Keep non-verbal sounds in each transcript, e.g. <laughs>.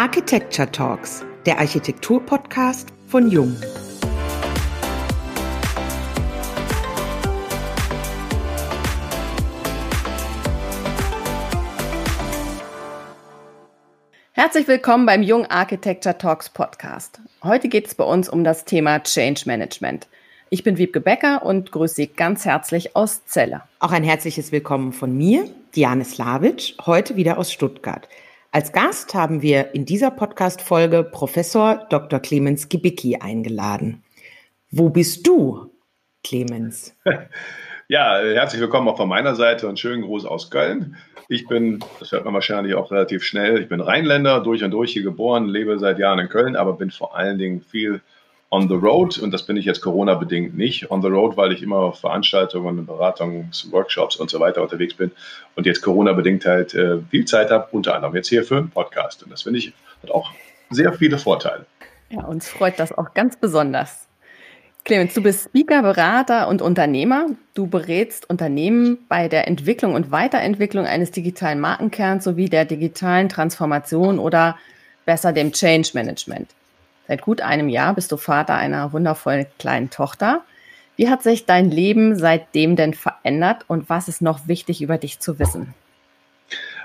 Architecture Talks, der Architektur-Podcast von Jung. Herzlich willkommen beim Jung Architecture Talks Podcast. Heute geht es bei uns um das Thema Change Management. Ich bin Wiebke Becker und grüße Sie ganz herzlich aus Celle. Auch ein herzliches Willkommen von mir, Diane Slavic, heute wieder aus Stuttgart. Als Gast haben wir in dieser Podcast-Folge Professor Dr. Clemens Gibicki eingeladen. Wo bist du, Clemens? <laughs> Ja, herzlich willkommen auch von meiner Seite und schönen Gruß aus Köln. Ich bin, das hört man wahrscheinlich auch relativ schnell, ich bin Rheinländer, durch und durch hier geboren, lebe seit Jahren in Köln, aber bin vor allen Dingen viel on the road und das bin ich jetzt Corona-bedingt nicht. On the road, weil ich immer auf Veranstaltungen, Beratungs-, Workshops und so weiter unterwegs bin und jetzt Corona-bedingt halt äh, viel Zeit habe, unter anderem jetzt hier für einen Podcast. Und das finde ich hat auch sehr viele Vorteile. Ja, uns freut das auch ganz besonders. Clemens, du bist Speaker, Berater und Unternehmer. Du berätst Unternehmen bei der Entwicklung und Weiterentwicklung eines digitalen Markenkerns sowie der digitalen Transformation oder besser dem Change Management. Seit gut einem Jahr bist du Vater einer wundervollen kleinen Tochter. Wie hat sich dein Leben seitdem denn verändert und was ist noch wichtig über dich zu wissen?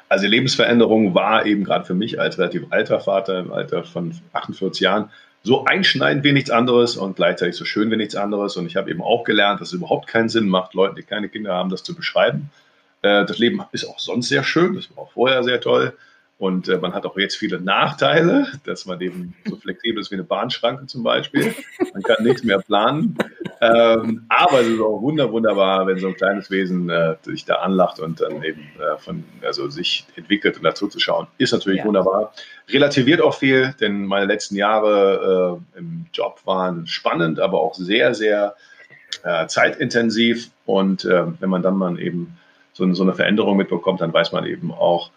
Also die Lebensveränderung war eben gerade für mich als relativ alter Vater im Alter von 48 Jahren so einschneidend wie nichts anderes und gleichzeitig so schön wie nichts anderes. Und ich habe eben auch gelernt, dass es überhaupt keinen Sinn macht, Leuten, die keine Kinder haben, das zu beschreiben. Äh, das Leben ist auch sonst sehr schön, das war auch vorher sehr toll. Und äh, man hat auch jetzt viele Nachteile, dass man eben so flexibel ist wie eine Bahnschranke zum Beispiel. Man kann nichts mehr planen. Ähm, aber es ist auch wunder, wunderbar, wenn so ein kleines Wesen äh, sich da anlacht und dann eben äh, von, also sich entwickelt und dazu zu schauen, ist natürlich ja. wunderbar. Relativiert auch viel, denn meine letzten Jahre äh, im Job waren spannend, aber auch sehr, sehr äh, zeitintensiv. Und äh, wenn man dann mal eben so, so eine Veränderung mitbekommt, dann weiß man eben auch,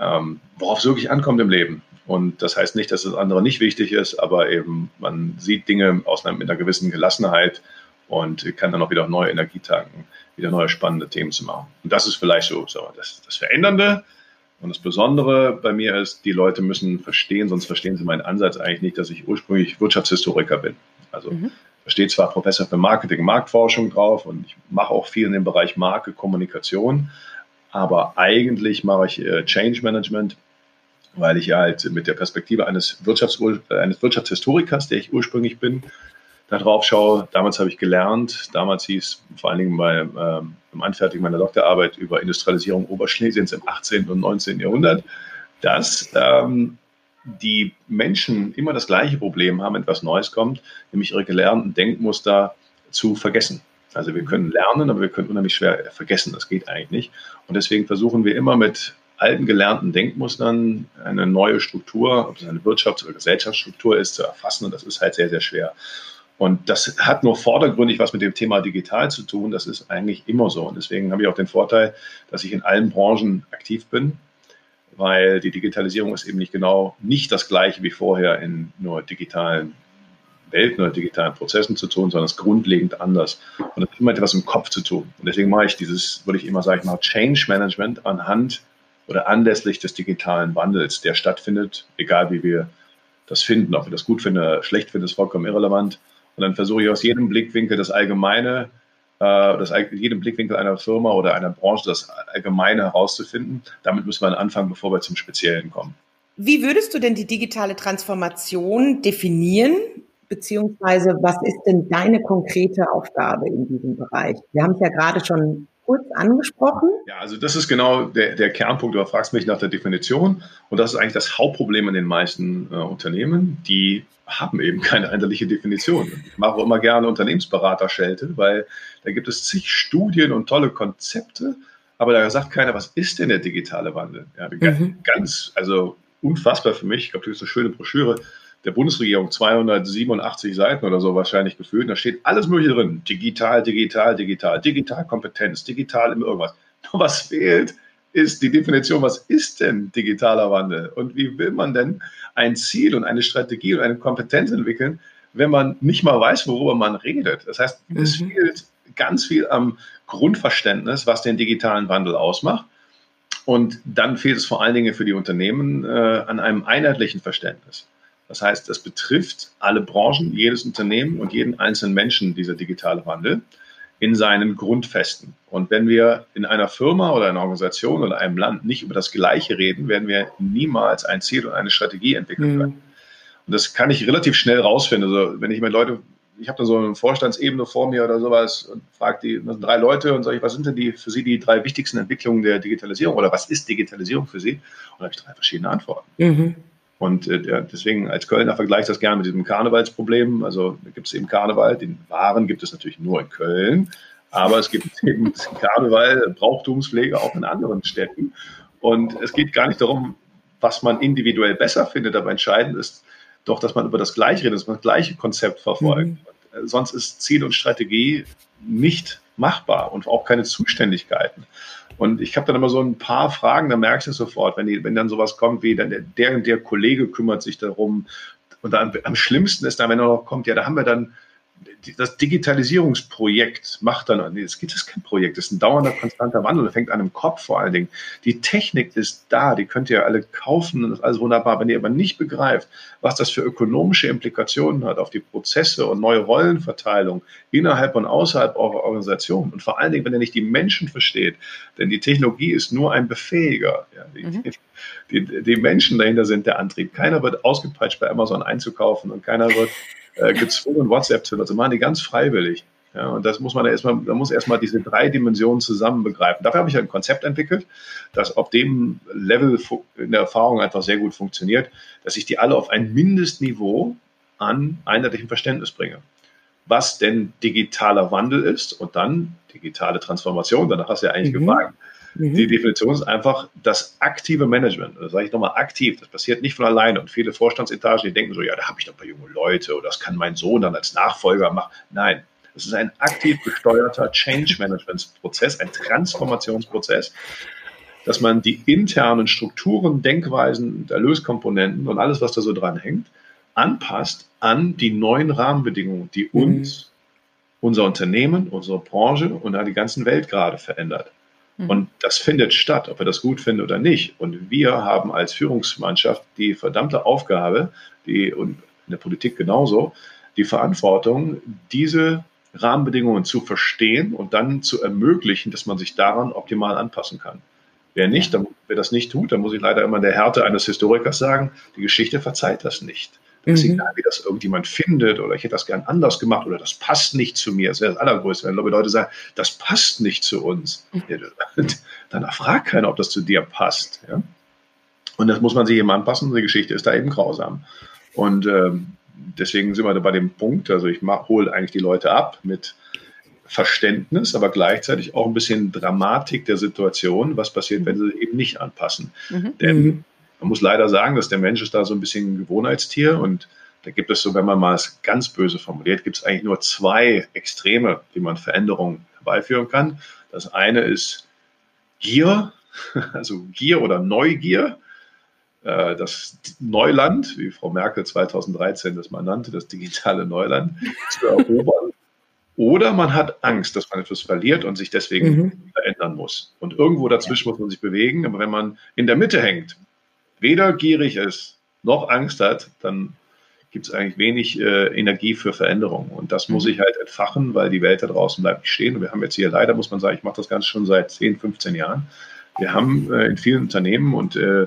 ähm, worauf es wirklich ankommt im Leben. Und das heißt nicht, dass das andere nicht wichtig ist, aber eben man sieht Dinge aus einer, mit einer gewissen Gelassenheit und kann dann auch wieder neue Energie tanken, wieder neue spannende Themen zu machen. Und das ist vielleicht so, so das, das Verändernde. Und das Besondere bei mir ist, die Leute müssen verstehen, sonst verstehen sie meinen Ansatz eigentlich nicht, dass ich ursprünglich Wirtschaftshistoriker bin. Also mhm. da steht zwar Professor für Marketing, Marktforschung drauf und ich mache auch viel in dem Bereich Marke, Kommunikation, aber eigentlich mache ich äh, Change Management, weil ich halt mit der Perspektive eines, Wirtschafts eines Wirtschaftshistorikers, der ich ursprünglich bin, da drauf schaue. Damals habe ich gelernt, damals hieß vor allen Dingen beim, ähm, beim Anfertigen meiner Doktorarbeit über Industrialisierung Oberschlesiens im 18. und 19. Jahrhundert, dass ähm, die Menschen immer das gleiche Problem haben, etwas Neues kommt, nämlich ihre gelernten Denkmuster zu vergessen. Also wir können lernen, aber wir können unheimlich schwer vergessen. Das geht eigentlich nicht. Und deswegen versuchen wir immer mit alten gelernten Denkmustern eine neue Struktur, ob es eine Wirtschafts- oder Gesellschaftsstruktur ist, zu erfassen. Und das ist halt sehr, sehr schwer. Und das hat nur vordergründig was mit dem Thema digital zu tun. Das ist eigentlich immer so. Und deswegen habe ich auch den Vorteil, dass ich in allen Branchen aktiv bin, weil die Digitalisierung ist eben nicht genau nicht das gleiche wie vorher in nur digitalen Welten oder digitalen Prozessen zu tun, sondern es ist grundlegend anders. Und das hat immer etwas im Kopf zu tun. Und deswegen mache ich dieses, würde ich immer sagen, Change Management anhand oder anlässlich des digitalen Wandels, der stattfindet, egal wie wir das finden. Ob wir das gut finden oder schlecht finden, ist vollkommen irrelevant. Und dann versuche ich aus jedem Blickwinkel das Allgemeine, äh, das, jedem Blickwinkel einer Firma oder einer Branche das Allgemeine herauszufinden. Damit müssen wir anfangen, bevor wir zum Speziellen kommen. Wie würdest du denn die digitale Transformation definieren? Beziehungsweise was ist denn deine konkrete Aufgabe in diesem Bereich? Wir haben es ja gerade schon kurz angesprochen. Ja, also das ist genau der, der Kernpunkt. Du fragst mich nach der Definition und das ist eigentlich das Hauptproblem in den meisten äh, Unternehmen. Die haben eben keine einheitliche Definition. Ich mache auch immer gerne Unternehmensberater-Schelte, weil da gibt es zig Studien und tolle Konzepte, aber da sagt keiner, was ist denn der digitale Wandel? Ja, mhm. Ganz, also unfassbar für mich. Ich glaube, das ist eine schöne Broschüre der Bundesregierung 287 Seiten oder so wahrscheinlich gefühlt. Da steht alles Mögliche drin. Digital, digital, digital, digital Kompetenz, digital im irgendwas. Nur was fehlt, ist die Definition, was ist denn digitaler Wandel? Und wie will man denn ein Ziel und eine Strategie und eine Kompetenz entwickeln, wenn man nicht mal weiß, worüber man redet? Das heißt, mhm. es fehlt ganz viel am Grundverständnis, was den digitalen Wandel ausmacht. Und dann fehlt es vor allen Dingen für die Unternehmen äh, an einem einheitlichen Verständnis. Das heißt, das betrifft alle Branchen, jedes Unternehmen und jeden einzelnen Menschen, dieser digitale Wandel in seinen Grundfesten. Und wenn wir in einer Firma oder einer Organisation oder einem Land nicht über das Gleiche reden, werden wir niemals ein Ziel und eine Strategie entwickeln können. Mhm. Und das kann ich relativ schnell rausfinden. Also wenn ich mit Leute, ich habe da so eine Vorstandsebene vor mir oder sowas und frage die das sind drei Leute und sage ich, was sind denn die für Sie die drei wichtigsten Entwicklungen der Digitalisierung oder was ist Digitalisierung für Sie? Und da habe ich drei verschiedene Antworten. Mhm. Und äh, deswegen als Kölner vergleiche ich das gerne mit diesem Karnevalsproblem. Also da gibt es eben Karneval, den Waren gibt es natürlich nur in Köln, aber es gibt <laughs> eben Karneval, Brauchtumspflege auch in anderen Städten. Und es geht gar nicht darum, was man individuell besser findet, aber entscheidend ist doch, dass man über das Gleiche redet, dass man das gleiche Konzept verfolgt. Mhm. Äh, sonst ist Ziel und Strategie nicht machbar und auch keine Zuständigkeiten. Und ich habe dann immer so ein paar Fragen, da merkst du sofort, wenn, die, wenn dann sowas kommt wie, dann der, der, der Kollege kümmert sich darum. Und dann, am schlimmsten ist dann, wenn er noch kommt, ja, da haben wir dann das Digitalisierungsprojekt macht dann, nee, es gibt es kein Projekt, es ist ein dauernder, konstanter Wandel, der fängt an im Kopf vor allen Dingen. Die Technik ist da, die könnt ihr alle kaufen und das ist alles wunderbar. Wenn ihr aber nicht begreift, was das für ökonomische Implikationen hat auf die Prozesse und neue Rollenverteilung innerhalb und außerhalb eurer Organisation und vor allen Dingen, wenn ihr nicht die Menschen versteht, denn die Technologie ist nur ein Befähiger. Ja, die, mhm. die, die Menschen dahinter sind der Antrieb. Keiner wird ausgepeitscht bei Amazon einzukaufen und keiner wird äh, gezwungen, WhatsApp zu nutzen. Machen die ganz freiwillig. Ja, und das muss man erstmal, da muss erstmal diese drei Dimensionen zusammen begreifen. Dafür habe ich ein Konzept entwickelt, das auf dem Level in der Erfahrung einfach sehr gut funktioniert, dass ich die alle auf ein Mindestniveau an einheitlichem Verständnis bringe. Was denn digitaler Wandel ist und dann digitale Transformation, danach hast du ja eigentlich mhm. gefragt. Mhm. Die Definition ist einfach das aktive Management. Das sage ich nochmal aktiv. Das passiert nicht von alleine. Und viele Vorstandsetagen, die denken so, ja, da habe ich doch ein paar junge Leute oder das kann mein Sohn dann als Nachfolger machen. Nein, es ist ein aktiv gesteuerter Change Management Prozess, ein Transformationsprozess, dass man die internen Strukturen, Denkweisen, Erlöskomponenten und alles, was da so dran hängt, anpasst an die neuen Rahmenbedingungen, die mhm. uns, unser Unternehmen, unsere Branche und die ganzen Welt gerade verändert. Mhm. Und das findet statt, ob wir das gut finden oder nicht. Und wir haben als Führungsmannschaft die verdammte Aufgabe, die und in der Politik genauso, die Verantwortung, diese Rahmenbedingungen zu verstehen und dann zu ermöglichen, dass man sich daran optimal anpassen kann. Wer nicht, dann, wer das nicht tut, dann muss ich leider immer in der Härte eines Historikers sagen, die Geschichte verzeiht das nicht. Mhm. ist egal, wie das irgendjemand findet oder ich hätte das gern anders gemacht oder das passt nicht zu mir. Das wäre das Allergrößte, wenn Leute sagen, das passt nicht zu uns. Mhm. Dann fragt keiner, ob das zu dir passt. Ja? Und das muss man sich eben anpassen. Die Geschichte ist da eben grausam. Und ähm, deswegen sind wir da bei dem Punkt, also ich hole eigentlich die Leute ab mit Verständnis, aber gleichzeitig auch ein bisschen Dramatik der Situation, was passiert, wenn sie eben nicht anpassen. Mhm. Denn mhm. Man muss leider sagen, dass der Mensch ist da so ein bisschen ein Gewohnheitstier und da gibt es so, wenn man mal es ganz böse formuliert, gibt es eigentlich nur zwei Extreme, wie man Veränderungen herbeiführen kann. Das eine ist Gier, <laughs> also Gier oder Neugier, äh, das Neuland, wie Frau Merkel 2013 das mal nannte, das digitale Neuland <laughs> zu erobern. Oder man hat Angst, dass man etwas verliert und sich deswegen mhm. verändern muss. Und irgendwo dazwischen muss man sich bewegen. Aber wenn man in der Mitte hängt, weder gierig ist noch Angst hat, dann gibt es eigentlich wenig äh, Energie für Veränderung. Und das muss mhm. ich halt entfachen, weil die Welt da draußen bleibt nicht stehen. Und wir haben jetzt hier leider, muss man sagen, ich mache das Ganze schon seit 10, 15 Jahren. Wir haben äh, in vielen Unternehmen und äh,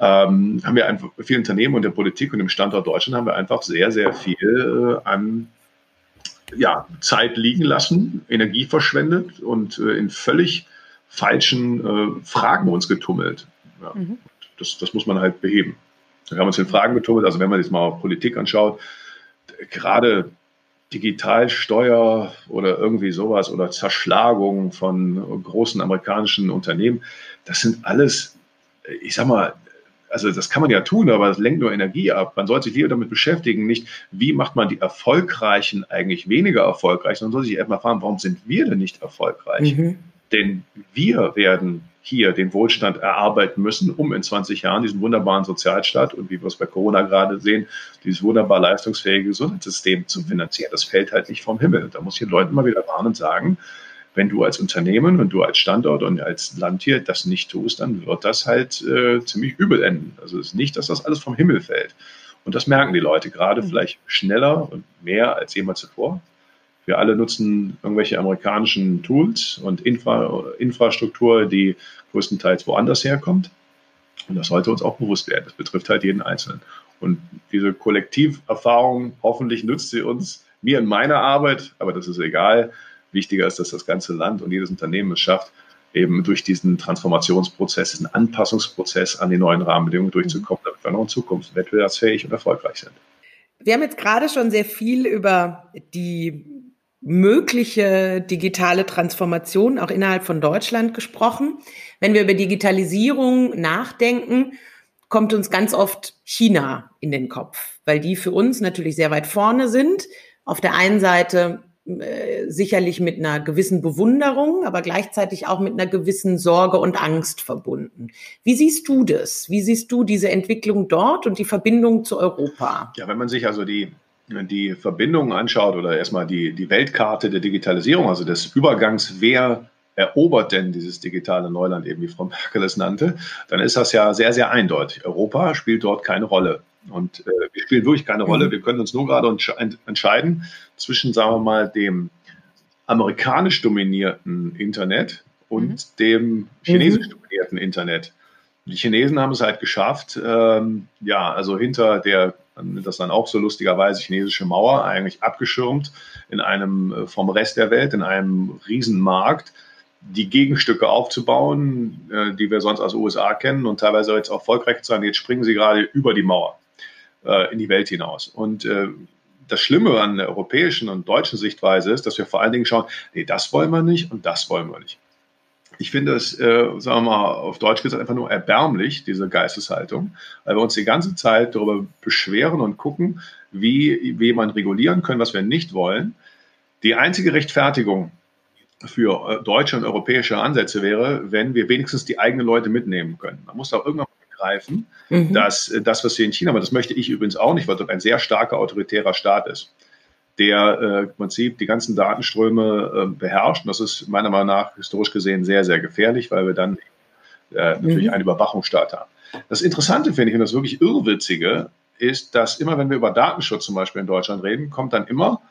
ähm, haben wir einfach viele Unternehmen und der Politik und im Standort Deutschland haben wir einfach sehr, sehr viel äh, an ja, Zeit liegen lassen, Energie verschwendet und äh, in völlig falschen äh, Fragen uns getummelt. Ja, mhm. Das, das muss man halt beheben. Wir haben uns in Fragen getummelt, also wenn man jetzt mal Politik anschaut, gerade Digitalsteuer oder irgendwie sowas oder Zerschlagung von großen amerikanischen Unternehmen, das sind alles, ich sag mal, also das kann man ja tun, aber das lenkt nur Energie ab. Man sollte sich lieber damit beschäftigen, nicht wie macht man die Erfolgreichen eigentlich weniger erfolgreich, sondern soll sich erstmal fragen, warum sind wir denn nicht erfolgreich? Mhm. Denn wir werden hier den Wohlstand erarbeiten müssen, um in 20 Jahren diesen wunderbaren Sozialstaat und wie wir es bei Corona gerade sehen, dieses wunderbar leistungsfähige Gesundheitssystem zu finanzieren. Das fällt halt nicht vom Himmel. Da muss ich den Leuten mal wieder warnen und sagen, wenn du als Unternehmen und du als Standort und als Land hier das nicht tust, dann wird das halt äh, ziemlich übel enden. Also es ist nicht, dass das alles vom Himmel fällt. Und das merken die Leute gerade mhm. vielleicht schneller und mehr als jemals zuvor. Wir alle nutzen irgendwelche amerikanischen Tools und Infra Infrastruktur, die größtenteils woanders herkommt. Und das sollte uns auch bewusst werden. Das betrifft halt jeden Einzelnen. Und diese Kollektiverfahrung, hoffentlich nützt sie uns, mir in meiner Arbeit, aber das ist egal. Wichtiger ist, dass das ganze Land und jedes Unternehmen es schafft, eben durch diesen Transformationsprozess, diesen Anpassungsprozess an die neuen Rahmenbedingungen durchzukommen, damit wir noch in Zukunft wettbewerbsfähig und erfolgreich sind. Wir haben jetzt gerade schon sehr viel über die mögliche digitale Transformation auch innerhalb von Deutschland gesprochen. Wenn wir über Digitalisierung nachdenken, kommt uns ganz oft China in den Kopf, weil die für uns natürlich sehr weit vorne sind. Auf der einen Seite äh, sicherlich mit einer gewissen Bewunderung, aber gleichzeitig auch mit einer gewissen Sorge und Angst verbunden. Wie siehst du das? Wie siehst du diese Entwicklung dort und die Verbindung zu Europa? Ja, wenn man sich also die die Verbindungen anschaut oder erstmal die, die Weltkarte der Digitalisierung, also des Übergangs, wer erobert denn dieses digitale Neuland, eben wie Frau Merkel es nannte, dann ist das ja sehr, sehr eindeutig. Europa spielt dort keine Rolle. Und äh, wir spielen wirklich keine Rolle. Mhm. Wir können uns nur gerade entscheiden zwischen, sagen wir mal, dem amerikanisch dominierten Internet und mhm. dem chinesisch mhm. dominierten Internet. Die Chinesen haben es halt geschafft, ähm, ja, also hinter der das dann auch so lustigerweise chinesische Mauer, eigentlich abgeschirmt in einem äh, vom Rest der Welt, in einem Riesenmarkt, die Gegenstücke aufzubauen, äh, die wir sonst aus USA kennen und teilweise jetzt auch erfolgreich zu sein. Jetzt springen sie gerade über die Mauer äh, in die Welt hinaus. Und das Schlimme an der europäischen und deutschen Sichtweise ist, dass wir vor allen Dingen schauen, nee, das wollen wir nicht und das wollen wir nicht. Ich finde es, äh, sagen wir mal, auf Deutsch gesagt, einfach nur erbärmlich, diese Geisteshaltung, weil wir uns die ganze Zeit darüber beschweren und gucken, wie, wie man regulieren können, was wir nicht wollen. Die einzige Rechtfertigung für äh, deutsche und europäische Ansätze wäre, wenn wir wenigstens die eigenen Leute mitnehmen können. Man muss auch irgendwann begreifen, mhm. dass äh, das, was wir in China haben, das möchte ich übrigens auch nicht, weil dort ein sehr starker autoritärer Staat ist der äh, im Prinzip die ganzen Datenströme äh, beherrscht. Und das ist meiner Meinung nach historisch gesehen sehr, sehr gefährlich, weil wir dann äh, natürlich mhm. einen Überwachungsstaat haben. Das Interessante finde ich und das wirklich Irrwitzige ist, dass immer, wenn wir über Datenschutz zum Beispiel in Deutschland reden, kommt dann immer,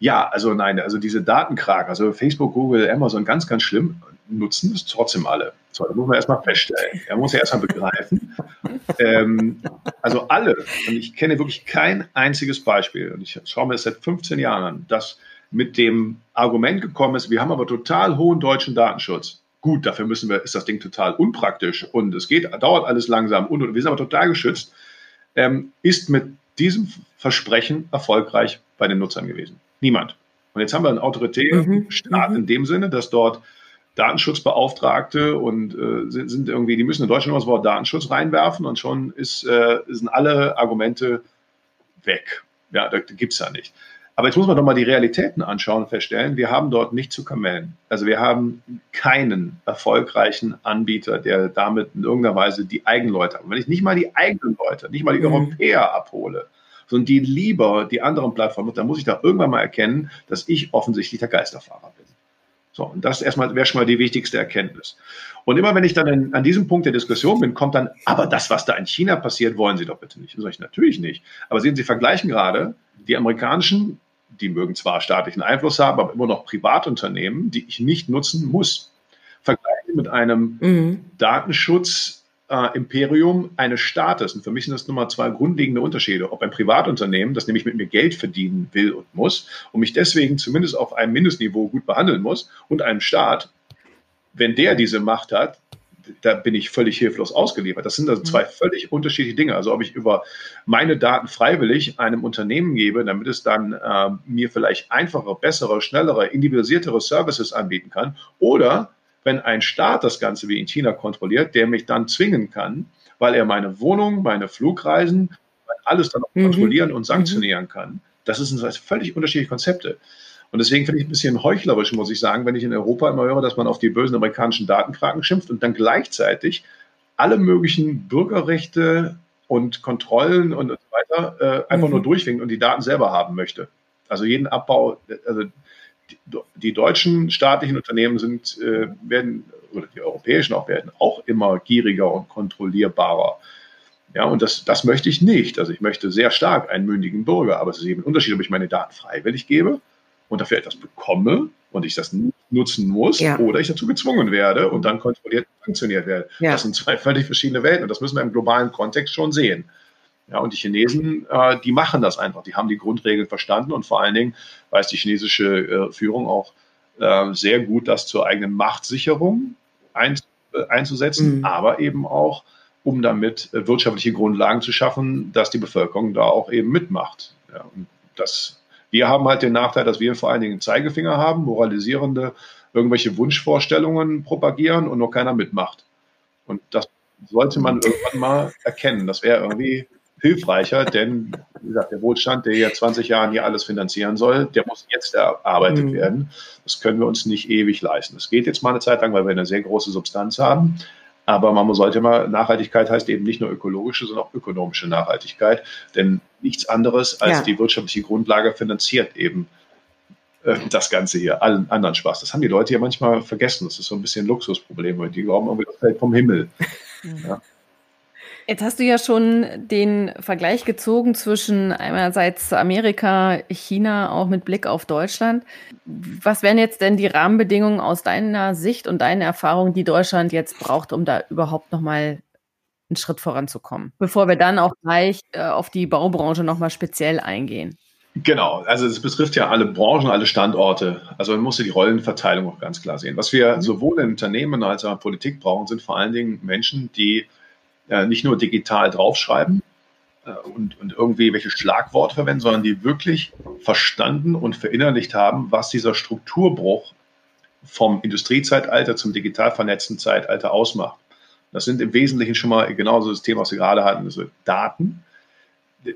ja, also nein, also diese Datenkragen, also Facebook, Google, Amazon, ganz, ganz schlimm, nutzen es trotzdem alle. So, da muss man erstmal feststellen. Er muss ja erstmal begreifen. <laughs> ähm, also alle, und ich kenne wirklich kein einziges Beispiel, und ich schaue mir das seit 15 Jahren an, das mit dem Argument gekommen ist, wir haben aber total hohen deutschen Datenschutz. Gut, dafür müssen wir, ist das Ding total unpraktisch und es geht, dauert alles langsam und, und wir sind aber total geschützt, ähm, ist mit diesem Versprechen erfolgreich bei den Nutzern gewesen. Niemand. Und jetzt haben wir einen autoritären mhm. Staat mhm. in dem Sinne, dass dort Datenschutzbeauftragte und äh, sind, sind, irgendwie, die müssen in Deutschland das Wort Datenschutz reinwerfen und schon ist, äh, sind alle Argumente weg. Ja, da gibt es ja nicht. Aber jetzt muss man doch mal die Realitäten anschauen und feststellen, wir haben dort nicht zu kamellen. Also wir haben keinen erfolgreichen Anbieter, der damit in irgendeiner Weise die eigenen Leute hat. Wenn ich nicht mal die eigenen Leute, nicht mal die mhm. Europäer abhole, sondern die lieber die anderen Plattformen, dann muss ich da irgendwann mal erkennen, dass ich offensichtlich der Geisterfahrer bin. So, und das erstmal wäre schon mal die wichtigste Erkenntnis. Und immer wenn ich dann in, an diesem Punkt der Diskussion bin, kommt dann, aber das, was da in China passiert, wollen Sie doch bitte nicht. Das sage ich natürlich nicht. Aber sehen Sie, vergleichen gerade die amerikanischen, die mögen zwar staatlichen Einfluss haben, aber immer noch Privatunternehmen, die ich nicht nutzen muss. Vergleichen mit einem mhm. Datenschutz äh, Imperium eines Staates. Und für mich sind das nun mal zwei grundlegende Unterschiede. Ob ein Privatunternehmen, das nämlich mit mir Geld verdienen will und muss und mich deswegen zumindest auf einem Mindestniveau gut behandeln muss und einem Staat, wenn der diese Macht hat, da bin ich völlig hilflos ausgeliefert. Das sind also zwei mhm. völlig unterschiedliche Dinge. Also ob ich über meine Daten freiwillig einem Unternehmen gebe, damit es dann äh, mir vielleicht einfache, bessere, schnellere, individualisiertere Services anbieten kann, oder wenn ein Staat das Ganze wie in China kontrolliert, der mich dann zwingen kann, weil er meine Wohnung, meine Flugreisen, alles dann auch mhm. kontrollieren und sanktionieren mhm. kann. Das sind völlig unterschiedliche Konzepte. Und deswegen finde ich ein bisschen heuchlerisch, muss ich sagen, wenn ich in Europa immer höre, dass man auf die bösen amerikanischen Datenkragen schimpft und dann gleichzeitig alle möglichen Bürgerrechte und Kontrollen und so weiter äh, einfach mhm. nur durchwinkt und die Daten selber haben möchte. Also jeden Abbau, also die, deutschen staatlichen Unternehmen sind, äh, werden, oder die europäischen auch werden, auch immer gieriger und kontrollierbarer. Ja, und das, das möchte ich nicht. Also ich möchte sehr stark einen mündigen Bürger, aber es ist eben ein Unterschied, ob ich meine Daten freiwillig gebe und dafür etwas bekomme und ich das nutzen muss ja. oder ich dazu gezwungen werde und dann kontrolliert und sanktioniert werde. Ja. Das sind zwei völlig verschiedene Welten und das müssen wir im globalen Kontext schon sehen. Ja, und die Chinesen, äh, die machen das einfach. Die haben die Grundregeln verstanden und vor allen Dingen weiß die chinesische äh, Führung auch äh, sehr gut, das zur eigenen Machtsicherung ein, äh, einzusetzen, mhm. aber eben auch, um damit äh, wirtschaftliche Grundlagen zu schaffen, dass die Bevölkerung da auch eben mitmacht. Ja, und das, wir haben halt den Nachteil, dass wir vor allen Dingen einen Zeigefinger haben, moralisierende, irgendwelche Wunschvorstellungen propagieren und nur keiner mitmacht. Und das sollte man irgendwann mal erkennen. Das wäre irgendwie hilfreicher, denn wie gesagt, der Wohlstand, der ja 20 Jahren hier alles finanzieren soll, der muss jetzt erarbeitet mhm. werden. Das können wir uns nicht ewig leisten. Das geht jetzt mal eine Zeit lang, weil wir eine sehr große Substanz haben. Aber man sollte mal, Nachhaltigkeit heißt eben nicht nur ökologische, sondern auch ökonomische Nachhaltigkeit. Denn nichts anderes als ja. die wirtschaftliche Grundlage finanziert eben äh, das Ganze hier, allen anderen Spaß. Das haben die Leute ja manchmal vergessen. Das ist so ein bisschen ein Luxusproblem, weil die glauben irgendwie, das fällt vom Himmel. <laughs> Ja. Jetzt hast du ja schon den Vergleich gezogen zwischen einerseits Amerika, China, auch mit Blick auf Deutschland. Was wären jetzt denn die Rahmenbedingungen aus deiner Sicht und deiner Erfahrung, die Deutschland jetzt braucht, um da überhaupt nochmal einen Schritt voranzukommen? Bevor wir dann auch gleich äh, auf die Baubranche nochmal speziell eingehen. Genau, also es betrifft ja alle Branchen, alle Standorte. Also man muss ja die Rollenverteilung auch ganz klar sehen. Was wir mhm. sowohl in Unternehmen als auch in Politik brauchen, sind vor allen Dingen Menschen, die äh, nicht nur digital draufschreiben äh, und, und irgendwie welche Schlagworte verwenden, sondern die wirklich verstanden und verinnerlicht haben, was dieser Strukturbruch vom Industriezeitalter zum digital vernetzten Zeitalter ausmacht. Das sind im Wesentlichen schon mal genauso das Thema, was wir gerade hatten, also Daten.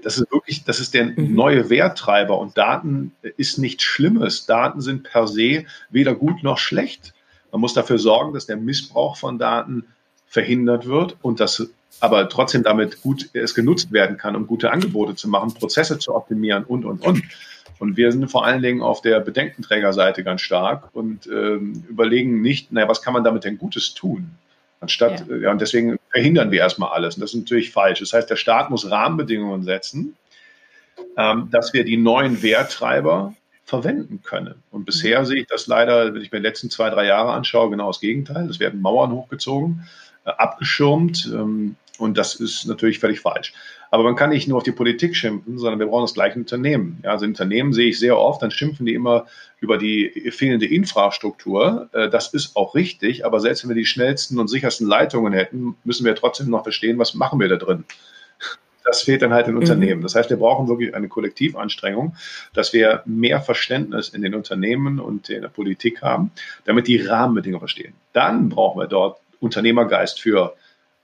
Das ist wirklich, das ist der mhm. neue Werttreiber und Daten ist nichts Schlimmes. Daten sind per se weder gut noch schlecht. Man muss dafür sorgen, dass der Missbrauch von Daten verhindert wird und dass aber trotzdem damit gut es genutzt werden kann, um gute Angebote zu machen, Prozesse zu optimieren und, und, und. Und wir sind vor allen Dingen auf der Bedenkenträgerseite ganz stark und ähm, überlegen nicht, naja, was kann man damit denn Gutes tun? Anstatt, ja. ja, und deswegen verhindern wir erstmal alles. Und das ist natürlich falsch. Das heißt, der Staat muss Rahmenbedingungen setzen, ähm, dass wir die neuen Werttreiber verwenden können. Und bisher mhm. sehe ich das leider, wenn ich mir die letzten zwei, drei Jahre anschaue, genau das Gegenteil. Es werden Mauern hochgezogen, äh, abgeschirmt. Ähm, und das ist natürlich völlig falsch. Aber man kann nicht nur auf die Politik schimpfen, sondern wir brauchen das gleiche Unternehmen. Ja, also Unternehmen sehe ich sehr oft, dann schimpfen die immer über die fehlende Infrastruktur. Äh, das ist auch richtig, aber selbst wenn wir die schnellsten und sichersten Leitungen hätten, müssen wir trotzdem noch verstehen, was machen wir da drin. Das fehlt dann halt in mhm. Unternehmen. Das heißt, wir brauchen wirklich eine Kollektivanstrengung, dass wir mehr Verständnis in den Unternehmen und in der Politik haben, damit die Rahmenbedingungen verstehen. Dann brauchen wir dort Unternehmergeist für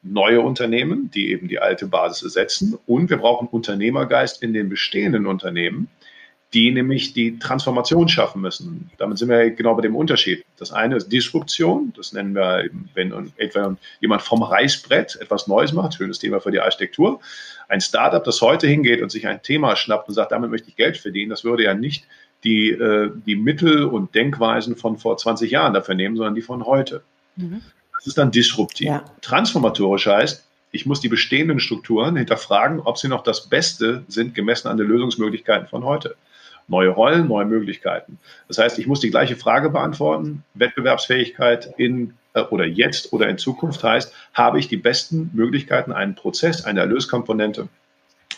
neue Unternehmen, die eben die alte Basis ersetzen. Und wir brauchen Unternehmergeist in den bestehenden Unternehmen, die nämlich die Transformation schaffen müssen. Damit sind wir genau bei dem Unterschied. Das eine ist Disruption, das nennen wir, eben, wenn etwa jemand vom Reißbrett etwas Neues macht, schönes Thema für die Architektur. Ein Startup, das heute hingeht und sich ein Thema schnappt und sagt, damit möchte ich Geld verdienen, das würde ja nicht die, äh, die Mittel und Denkweisen von vor 20 Jahren dafür nehmen, sondern die von heute. Mhm. Das ist dann disruptiv. Ja. Transformatorisch heißt, ich muss die bestehenden Strukturen hinterfragen, ob sie noch das Beste sind, gemessen an den Lösungsmöglichkeiten von heute. Neue Rollen, neue Möglichkeiten. Das heißt, ich muss die gleiche Frage beantworten. Wettbewerbsfähigkeit in äh, oder jetzt oder in Zukunft heißt, habe ich die besten Möglichkeiten, einen Prozess, eine Erlöskomponente,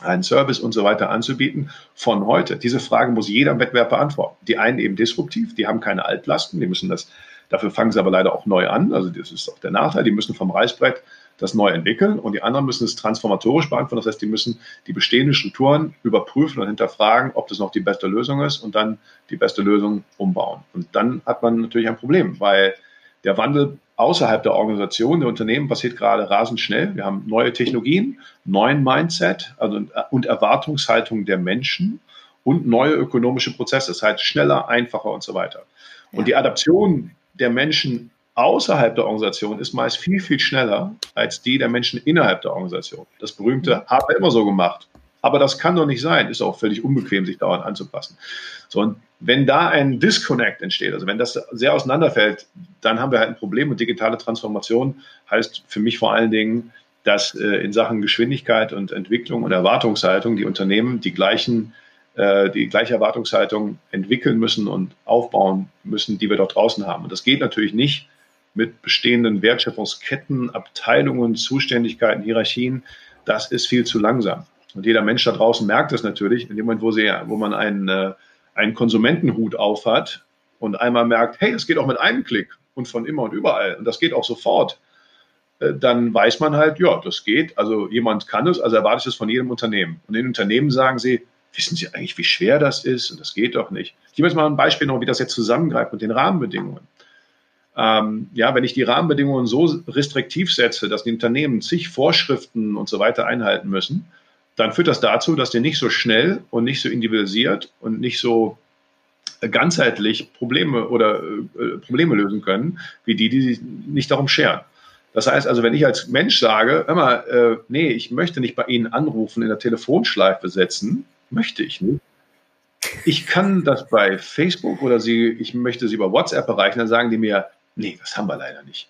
einen Service und so weiter anzubieten von heute? Diese Frage muss jeder Wettbewerb beantworten. Die einen eben disruptiv, die haben keine Altlasten, die müssen das Dafür fangen sie aber leider auch neu an. Also das ist auch der Nachteil. Die müssen vom Reißbrett das neu entwickeln und die anderen müssen es transformatorisch beantworten. Das heißt, die müssen die bestehenden Strukturen überprüfen und hinterfragen, ob das noch die beste Lösung ist und dann die beste Lösung umbauen. Und dann hat man natürlich ein Problem, weil der Wandel außerhalb der Organisation, der Unternehmen passiert gerade rasend schnell. Wir haben neue Technologien, neuen Mindset also, und Erwartungshaltung der Menschen und neue ökonomische Prozesse. Das heißt schneller, einfacher und so weiter. Und die Adaption der Menschen außerhalb der Organisation ist meist viel, viel schneller als die der Menschen innerhalb der Organisation. Das berühmte haben wir immer so gemacht. Aber das kann doch nicht sein. Ist auch völlig unbequem, sich dauernd anzupassen. So, und wenn da ein Disconnect entsteht, also wenn das sehr auseinanderfällt, dann haben wir halt ein Problem. Und digitale Transformation heißt für mich vor allen Dingen, dass äh, in Sachen Geschwindigkeit und Entwicklung und Erwartungshaltung die Unternehmen die gleichen äh, die gleiche Erwartungshaltung entwickeln müssen und aufbauen müssen, die wir dort draußen haben. Und das geht natürlich nicht mit bestehenden Wertschöpfungsketten, Abteilungen, Zuständigkeiten, Hierarchien. Das ist viel zu langsam. Und jeder Mensch da draußen merkt es natürlich, in dem Moment, wo, sie, wo man einen, äh, einen Konsumentenhut aufhat und einmal merkt, hey, das geht auch mit einem Klick und von immer und überall und das geht auch sofort, äh, dann weiß man halt, ja, das geht. Also jemand kann es, also erwarte ich es von jedem Unternehmen. Und in Unternehmen sagen sie, wissen Sie eigentlich, wie schwer das ist? Und das geht doch nicht. Ich gebe jetzt mal ein Beispiel noch, wie das jetzt zusammengreift mit den Rahmenbedingungen. Ähm, ja, wenn ich die Rahmenbedingungen so restriktiv setze, dass die Unternehmen zig Vorschriften und so weiter einhalten müssen, dann führt das dazu, dass die nicht so schnell und nicht so individualisiert und nicht so ganzheitlich Probleme oder äh, Probleme lösen können, wie die, die sich nicht darum scheren. Das heißt also, wenn ich als Mensch sage, immer, äh, nee, ich möchte nicht bei Ihnen anrufen, in der Telefonschleife setzen, möchte ich nicht. Ich kann das bei Facebook oder sie, ich möchte sie über WhatsApp erreichen, dann sagen die mir, nee, das haben wir leider nicht.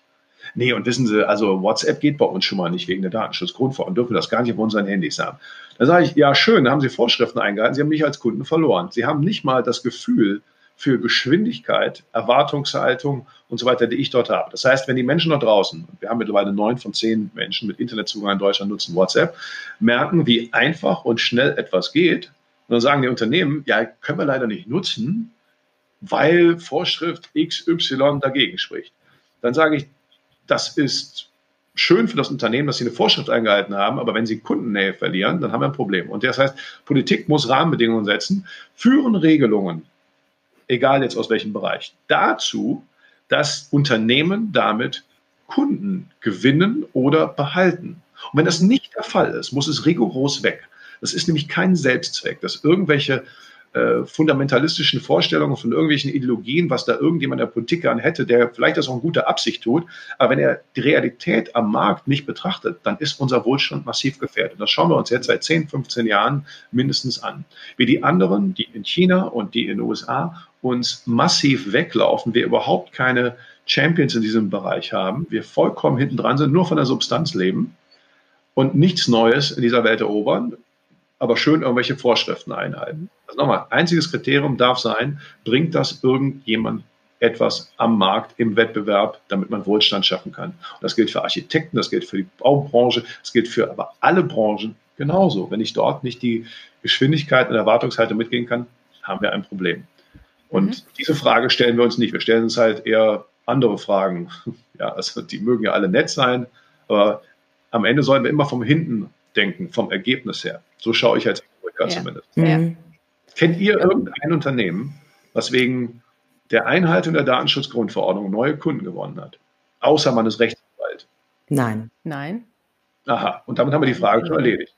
Nee, und wissen Sie, also WhatsApp geht bei uns schon mal nicht wegen der Datenschutzgrundverordnung, dürfen wir das gar nicht auf unseren Handys haben. Dann sage ich, ja, schön, da haben Sie Vorschriften eingehalten, Sie haben mich als Kunden verloren. Sie haben nicht mal das Gefühl für Geschwindigkeit, Erwartungshaltung und so weiter, die ich dort habe. Das heißt, wenn die Menschen dort draußen, wir haben mittlerweile neun von zehn Menschen mit Internetzugang in Deutschland nutzen WhatsApp, merken, wie einfach und schnell etwas geht, und dann sagen die Unternehmen, ja, können wir leider nicht nutzen, weil Vorschrift XY dagegen spricht. Dann sage ich, das ist schön für das Unternehmen, dass sie eine Vorschrift eingehalten haben, aber wenn sie Kundennähe verlieren, dann haben wir ein Problem. Und das heißt, Politik muss Rahmenbedingungen setzen, führen Regelungen, egal jetzt aus welchem Bereich, dazu, dass Unternehmen damit Kunden gewinnen oder behalten. Und wenn das nicht der Fall ist, muss es rigoros weg. Das ist nämlich kein Selbstzweck, dass irgendwelche äh, fundamentalistischen Vorstellungen von irgendwelchen Ideologien, was da irgendjemand der Politik an hätte, der vielleicht das auch in guter Absicht tut, aber wenn er die Realität am Markt nicht betrachtet, dann ist unser Wohlstand massiv gefährdet. Das schauen wir uns jetzt seit 10, 15 Jahren mindestens an. Wie die anderen, die in China und die in den USA, uns massiv weglaufen, wir überhaupt keine Champions in diesem Bereich haben, wir vollkommen hinten dran sind, nur von der Substanz leben und nichts Neues in dieser Welt erobern, aber schön irgendwelche Vorschriften einhalten. Also nochmal, einziges Kriterium darf sein, bringt das irgendjemand etwas am Markt im Wettbewerb, damit man Wohlstand schaffen kann. Und das gilt für Architekten, das gilt für die Baubranche, das gilt für aber alle Branchen genauso. Wenn ich dort nicht die Geschwindigkeit und Erwartungshaltung mitgehen kann, haben wir ein Problem. Und mhm. diese Frage stellen wir uns nicht. Wir stellen uns halt eher andere Fragen. <laughs> Ja, also die mögen ja alle nett sein, aber am Ende sollen wir immer vom Hinten denken, vom Ergebnis her. So schaue ich als Historiker ja. zumindest. Ja. Kennt ihr irgendein Unternehmen, was wegen der Einhaltung der Datenschutzgrundverordnung neue Kunden gewonnen hat? Außer man ist Rechtsanwalt. Nein. Nein. Aha, und damit haben wir die Frage schon erledigt.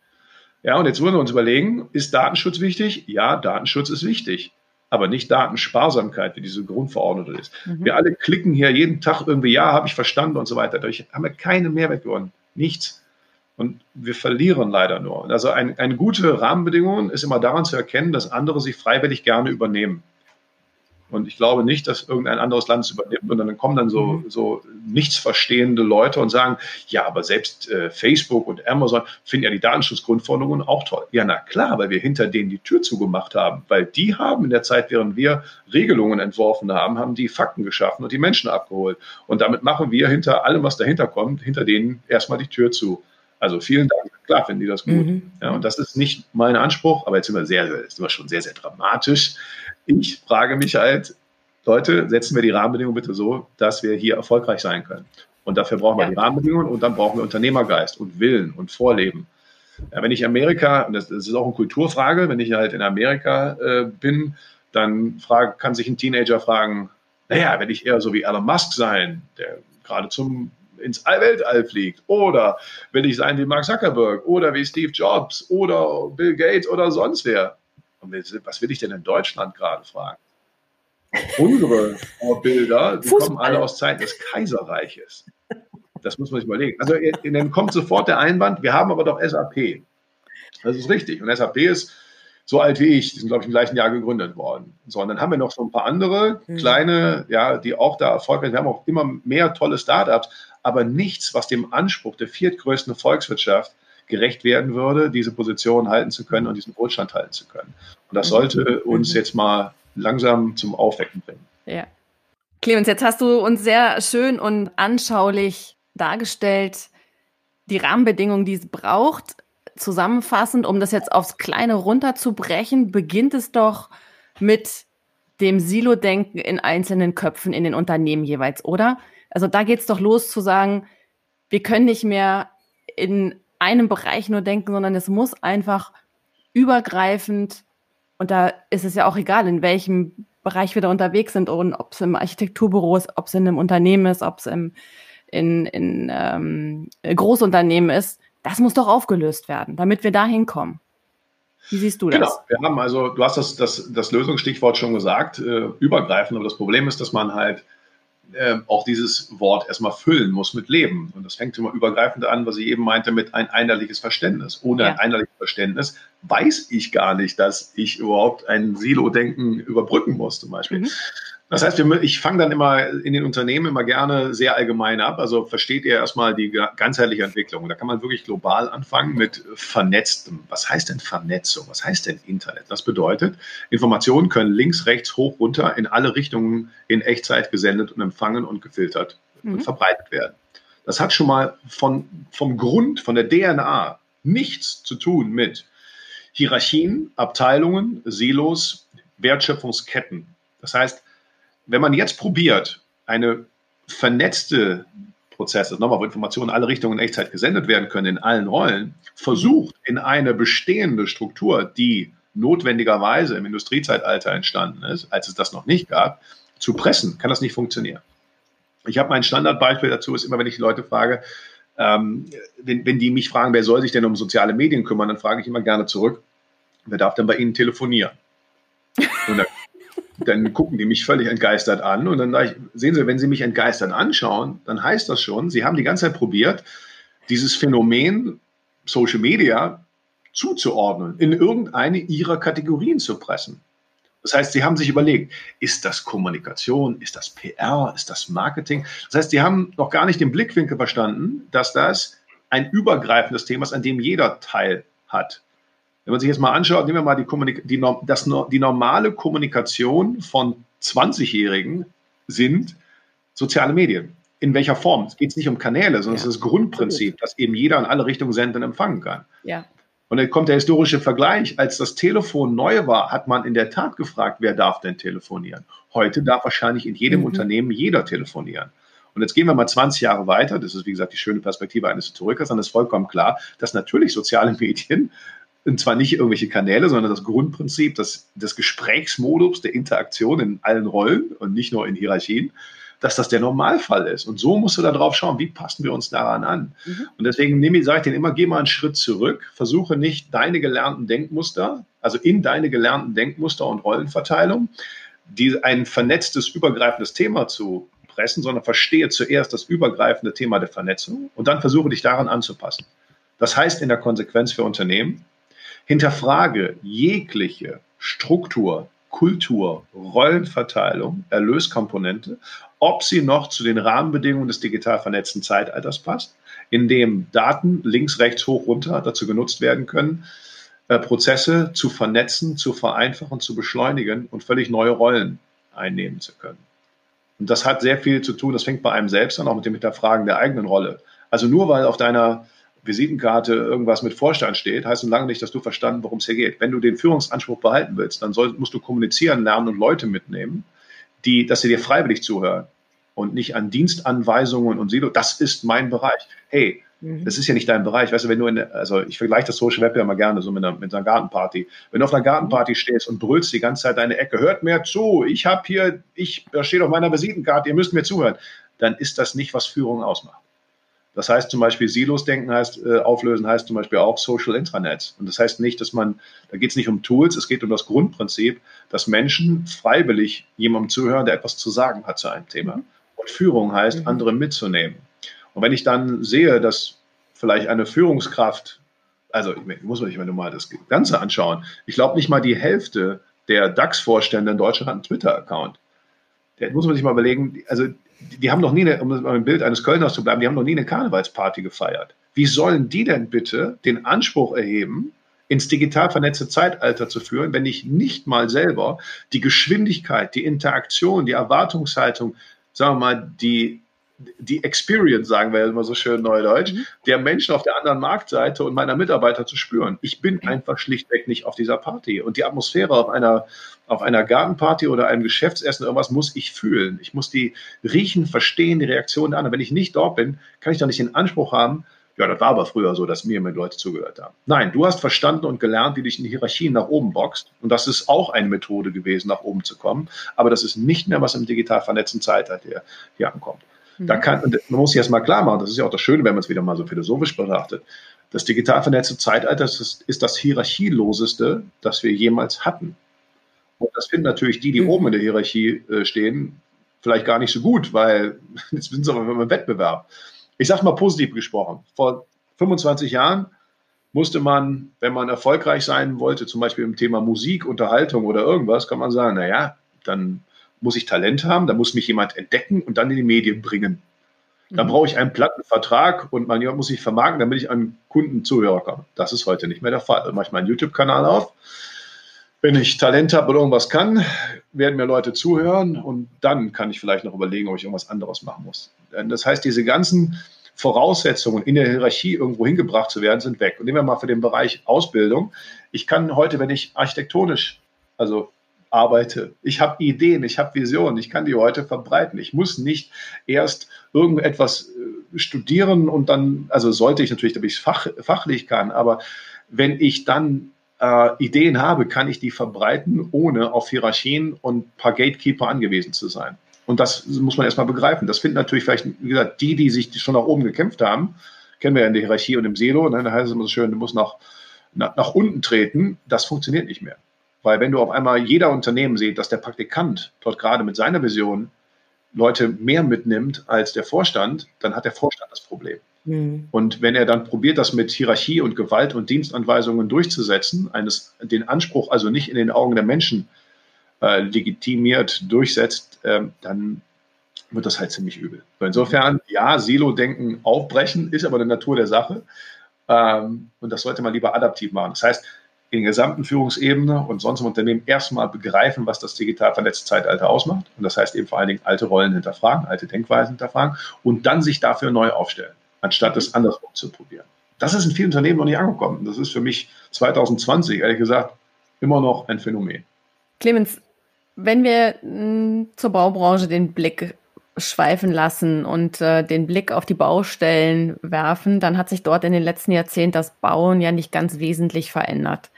Ja, und jetzt wollen wir uns überlegen, ist Datenschutz wichtig? Ja, Datenschutz ist wichtig, aber nicht Datensparsamkeit, wie diese Grundverordnung ist. Mhm. Wir alle klicken hier jeden Tag irgendwie, ja, habe ich verstanden und so weiter. Dadurch haben wir keinen Mehrwert gewonnen. Nichts. Und wir verlieren leider nur. Also ein, eine gute Rahmenbedingung ist immer daran zu erkennen, dass andere sich freiwillig gerne übernehmen. Und ich glaube nicht, dass irgendein anderes Land es übernimmt. Und dann kommen dann so, mhm. so nichts verstehende Leute und sagen, ja, aber selbst äh, Facebook und Amazon finden ja die Datenschutzgrundforderungen auch toll. Ja, na klar, weil wir hinter denen die Tür zugemacht haben. Weil die haben in der Zeit, während wir Regelungen entworfen haben, haben die Fakten geschaffen und die Menschen abgeholt. Und damit machen wir hinter allem, was dahinter kommt, hinter denen erstmal die Tür zu. Also vielen Dank. Klar finden die das gut. Mhm. Ja, und das ist nicht mein Anspruch, aber jetzt sind wir sehr, sind wir schon sehr, sehr dramatisch. Ich frage mich halt, Leute, setzen wir die Rahmenbedingungen bitte so, dass wir hier erfolgreich sein können. Und dafür brauchen wir ja. die Rahmenbedingungen und dann brauchen wir Unternehmergeist und Willen und Vorleben. Ja, wenn ich Amerika, das, das, ist auch eine Kulturfrage, wenn ich halt in Amerika äh, bin, dann frag, kann sich ein Teenager fragen, naja, wenn ich eher so wie Elon Musk sein, der gerade zum ins Weltall fliegt. Oder will ich sein wie Mark Zuckerberg oder wie Steve Jobs oder Bill Gates oder sonst wer. Und was will ich denn in Deutschland gerade fragen? Unsere Vorbilder, die Fußball. kommen alle aus Zeiten des Kaiserreiches. Das muss man sich überlegen. Also dann kommt sofort der Einwand, wir haben aber doch SAP. Das ist richtig. Und SAP ist so alt wie ich, die sind, glaube ich, im gleichen Jahr gegründet worden. So, und dann haben wir noch so ein paar andere mhm. kleine, ja, die auch da erfolgreich sind. Wir haben auch immer mehr tolle Startups, aber nichts, was dem Anspruch der viertgrößten Volkswirtschaft gerecht werden würde, diese Position halten zu können und diesen Wohlstand halten zu können. Und das mhm. sollte uns mhm. jetzt mal langsam zum Aufwecken bringen. Ja. Clemens, jetzt hast du uns sehr schön und anschaulich dargestellt, die Rahmenbedingungen, die es braucht, zusammenfassend, um das jetzt aufs Kleine runterzubrechen, beginnt es doch mit dem Silo-Denken in einzelnen Köpfen in den Unternehmen jeweils, oder? Also da geht es doch los zu sagen, wir können nicht mehr in einem Bereich nur denken, sondern es muss einfach übergreifend, und da ist es ja auch egal, in welchem Bereich wir da unterwegs sind und ob es im Architekturbüro ist, ob es in einem Unternehmen ist, ob es im in, in ähm, Großunternehmen ist, das muss doch aufgelöst werden, damit wir da hinkommen. Wie siehst du das? Genau, wir haben also, du hast das, das, das Lösungsstichwort schon gesagt, äh, übergreifend, aber das Problem ist, dass man halt äh, auch dieses Wort erstmal füllen muss mit Leben. Und das fängt immer übergreifend an, was ich eben meinte, mit ein einheitliches Verständnis. Ohne ja. ein einheitliches Verständnis weiß ich gar nicht, dass ich überhaupt ein Silo-Denken überbrücken muss, zum Beispiel. Mhm. Das heißt, ich fange dann immer in den Unternehmen immer gerne sehr allgemein ab. Also versteht ihr erstmal die ganzheitliche Entwicklung. Da kann man wirklich global anfangen mit vernetztem. Was heißt denn Vernetzung? Was heißt denn Internet? Das bedeutet, Informationen können links, rechts, hoch, runter in alle Richtungen in Echtzeit gesendet und empfangen und gefiltert mhm. und verbreitet werden. Das hat schon mal von, vom Grund, von der DNA nichts zu tun mit Hierarchien, Abteilungen, Silos, Wertschöpfungsketten. Das heißt, wenn man jetzt probiert, eine vernetzte Prozesse, nochmal, wo Informationen in alle Richtungen in Echtzeit gesendet werden können, in allen Rollen, versucht in eine bestehende Struktur, die notwendigerweise im Industriezeitalter entstanden ist, als es das noch nicht gab, zu pressen, kann das nicht funktionieren. Ich habe mein Standardbeispiel dazu, ist immer, wenn ich die Leute frage, ähm, wenn, wenn die mich fragen, wer soll sich denn um soziale Medien kümmern, dann frage ich immer gerne zurück, wer darf denn bei Ihnen telefonieren? Und dann dann gucken die mich völlig entgeistert an und dann ich, sehen sie, wenn sie mich entgeistert anschauen, dann heißt das schon, sie haben die ganze Zeit probiert, dieses Phänomen Social Media zuzuordnen, in irgendeine ihrer Kategorien zu pressen. Das heißt, sie haben sich überlegt, ist das Kommunikation, ist das PR, ist das Marketing? Das heißt, sie haben noch gar nicht den Blickwinkel verstanden, dass das ein übergreifendes Thema ist, an dem jeder Teil hat. Wenn man sich jetzt mal anschaut, nehmen wir mal die, Kommunik die, das, die normale Kommunikation von 20-Jährigen sind soziale Medien. In welcher Form? Es geht nicht um Kanäle, sondern ja. es ist das Grundprinzip, dass eben jeder in alle Richtungen senden und empfangen kann. Ja. Und dann kommt der historische Vergleich. Als das Telefon neu war, hat man in der Tat gefragt, wer darf denn telefonieren? Heute darf wahrscheinlich in jedem mhm. Unternehmen jeder telefonieren. Und jetzt gehen wir mal 20 Jahre weiter. Das ist, wie gesagt, die schöne Perspektive eines Historikers. Dann ist vollkommen klar, dass natürlich soziale Medien und zwar nicht irgendwelche Kanäle, sondern das Grundprinzip des, des Gesprächsmodus, der Interaktion in allen Rollen und nicht nur in Hierarchien, dass das der Normalfall ist. Und so musst du da drauf schauen, wie passen wir uns daran an. Mhm. Und deswegen nehme ich, sage ich denen immer, geh mal einen Schritt zurück, versuche nicht deine gelernten Denkmuster, also in deine gelernten Denkmuster und Rollenverteilung, die ein vernetztes, übergreifendes Thema zu pressen, sondern verstehe zuerst das übergreifende Thema der Vernetzung und dann versuche dich daran anzupassen. Das heißt in der Konsequenz für Unternehmen, Hinterfrage jegliche Struktur, Kultur, Rollenverteilung, Erlöskomponente, ob sie noch zu den Rahmenbedingungen des digital vernetzten Zeitalters passt, in dem Daten links, rechts, hoch, runter dazu genutzt werden können, äh, Prozesse zu vernetzen, zu vereinfachen, zu beschleunigen und völlig neue Rollen einnehmen zu können. Und das hat sehr viel zu tun, das fängt bei einem selbst an, auch mit dem Hinterfragen der eigenen Rolle. Also nur weil auf deiner Visitenkarte irgendwas mit Vorstand steht, heißt noch lange nicht, dass du verstanden, worum es hier geht. Wenn du den Führungsanspruch behalten willst, dann soll, musst du kommunizieren lernen und Leute mitnehmen, die, dass sie dir freiwillig zuhören und nicht an Dienstanweisungen und Silo. Das ist mein Bereich. Hey, mhm. das ist ja nicht dein Bereich. Weißt du, wenn du in, also ich vergleiche das Social Web ja immer gerne so mit einer, mit einer Gartenparty. Wenn du auf einer Gartenparty stehst und brüllst die ganze Zeit deine Ecke, hört mir zu, ich habe hier, ich, da steht auf meiner Visitenkarte, ihr müsst mir zuhören, dann ist das nicht, was Führung ausmacht. Das heißt zum Beispiel Silos-Denken heißt, äh, auflösen heißt zum Beispiel auch Social Intranets. Und das heißt nicht, dass man, da geht es nicht um Tools, es geht um das Grundprinzip, dass Menschen freiwillig jemandem zuhören, der etwas zu sagen hat zu einem Thema. Und Führung heißt, mhm. andere mitzunehmen. Und wenn ich dann sehe, dass vielleicht eine Führungskraft Also muss man sich mal das Ganze anschauen. Ich glaube nicht mal die Hälfte der DAX-Vorstände in Deutschland hat einen Twitter-Account. Da muss man sich mal überlegen, also die, die haben noch nie, eine, um beim Bild eines Kölners zu bleiben, die haben noch nie eine Karnevalsparty gefeiert. Wie sollen die denn bitte den Anspruch erheben, ins digital vernetzte Zeitalter zu führen, wenn ich nicht mal selber die Geschwindigkeit, die Interaktion, die Erwartungshaltung, sagen wir mal, die die Experience, sagen wir immer so schön neudeutsch, mhm. der Menschen auf der anderen Marktseite und meiner Mitarbeiter zu spüren. Ich bin einfach schlichtweg nicht auf dieser Party. Und die Atmosphäre auf einer, auf einer Gartenparty oder einem Geschäftsessen, irgendwas muss ich fühlen. Ich muss die riechen, verstehen, die Reaktion der anderen. Wenn ich nicht dort bin, kann ich doch nicht den Anspruch haben, ja, das war aber früher so, dass mir immer Leute zugehört haben. Nein, du hast verstanden und gelernt, wie du dich in die Hierarchien nach oben boxt. Und das ist auch eine Methode gewesen, nach oben zu kommen. Aber das ist nicht mehr, was im digital vernetzten Zeitalter hier, hier ankommt. Da mhm. kann, man muss sich erstmal klar machen, das ist ja auch das Schöne, wenn man es wieder mal so philosophisch betrachtet. Das digital vernetzte Zeitalter ist, ist das hierarchieloseste, das wir jemals hatten. Und das finden natürlich die, die mhm. oben in der Hierarchie äh, stehen, vielleicht gar nicht so gut, weil <laughs> jetzt sind sie aber im Wettbewerb. Ich sage mal positiv gesprochen. Vor 25 Jahren musste man, wenn man erfolgreich sein wollte, zum Beispiel im Thema Musik, Unterhaltung oder irgendwas, kann man sagen, naja, dann muss ich Talent haben, da muss mich jemand entdecken und dann in die Medien bringen. Dann mhm. brauche ich einen Plattenvertrag und man muss sich vermarkten, damit ich an Kundenzuhörer komme. Das ist heute nicht mehr der Fall. Dann mache ich meinen YouTube-Kanal auf. Wenn ich Talent habe oder irgendwas kann, werden mir Leute zuhören und dann kann ich vielleicht noch überlegen, ob ich irgendwas anderes machen muss. Das heißt, diese ganzen Voraussetzungen in der Hierarchie irgendwo hingebracht zu werden, sind weg. Und nehmen wir mal für den Bereich Ausbildung. Ich kann heute, wenn ich architektonisch, also arbeite. Ich habe Ideen, ich habe Visionen, ich kann die heute verbreiten. Ich muss nicht erst irgendetwas äh, studieren und dann, also sollte ich natürlich, damit ich es fach, fachlich kann, aber wenn ich dann äh, Ideen habe, kann ich die verbreiten, ohne auf Hierarchien und ein paar Gatekeeper angewiesen zu sein. Und das muss man erstmal begreifen. Das finden natürlich vielleicht, wie gesagt, die, die sich schon nach oben gekämpft haben, kennen wir ja in der Hierarchie und im Silo, ne? da heißt es immer so schön, du musst nach, nach, nach unten treten. Das funktioniert nicht mehr. Weil wenn du auf einmal jeder Unternehmen sieht, dass der Praktikant dort gerade mit seiner Vision Leute mehr mitnimmt als der Vorstand, dann hat der Vorstand das Problem. Mhm. Und wenn er dann probiert, das mit Hierarchie und Gewalt und Dienstanweisungen durchzusetzen, eines, den Anspruch also nicht in den Augen der Menschen äh, legitimiert durchsetzt, äh, dann wird das halt ziemlich übel. Insofern, ja, Silo-Denken aufbrechen ist aber die Natur der Sache. Ähm, und das sollte man lieber adaptiv machen. Das heißt, in der gesamten Führungsebene und sonst im Unternehmen erstmal begreifen, was das digital vernetzte Zeitalter ausmacht. Und das heißt eben vor allen Dingen alte Rollen hinterfragen, alte Denkweisen hinterfragen und dann sich dafür neu aufstellen, anstatt es andersrum zu probieren. Das ist in vielen Unternehmen noch nicht angekommen. Das ist für mich 2020, ehrlich gesagt, immer noch ein Phänomen. Clemens, wenn wir mh, zur Baubranche den Blick schweifen lassen und äh, den Blick auf die Baustellen werfen, dann hat sich dort in den letzten Jahrzehnten das Bauen ja nicht ganz wesentlich verändert.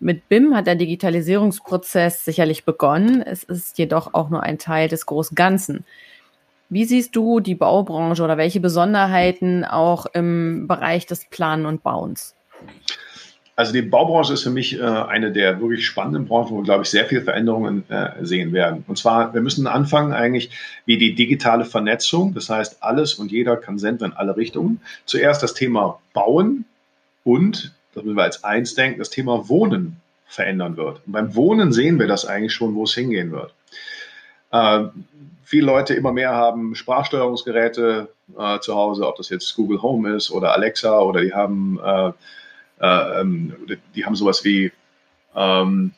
Mit BIM hat der Digitalisierungsprozess sicherlich begonnen. Es ist jedoch auch nur ein Teil des großen Ganzen. Wie siehst du die Baubranche oder welche Besonderheiten auch im Bereich des Planen und Bauens? Also die Baubranche ist für mich äh, eine der wirklich spannenden Branchen, wo, glaube ich, sehr viele Veränderungen äh, sehen werden. Und zwar, wir müssen anfangen eigentlich wie die digitale Vernetzung. Das heißt, alles und jeder kann senden in alle Richtungen. Zuerst das Thema Bauen und das müssen wir als eins denken, das Thema Wohnen verändern wird. Und beim Wohnen sehen wir das eigentlich schon, wo es hingehen wird. Äh, viele Leute immer mehr haben Sprachsteuerungsgeräte äh, zu Hause, ob das jetzt Google Home ist oder Alexa oder die haben, äh ähm, die haben sowas wie ähm,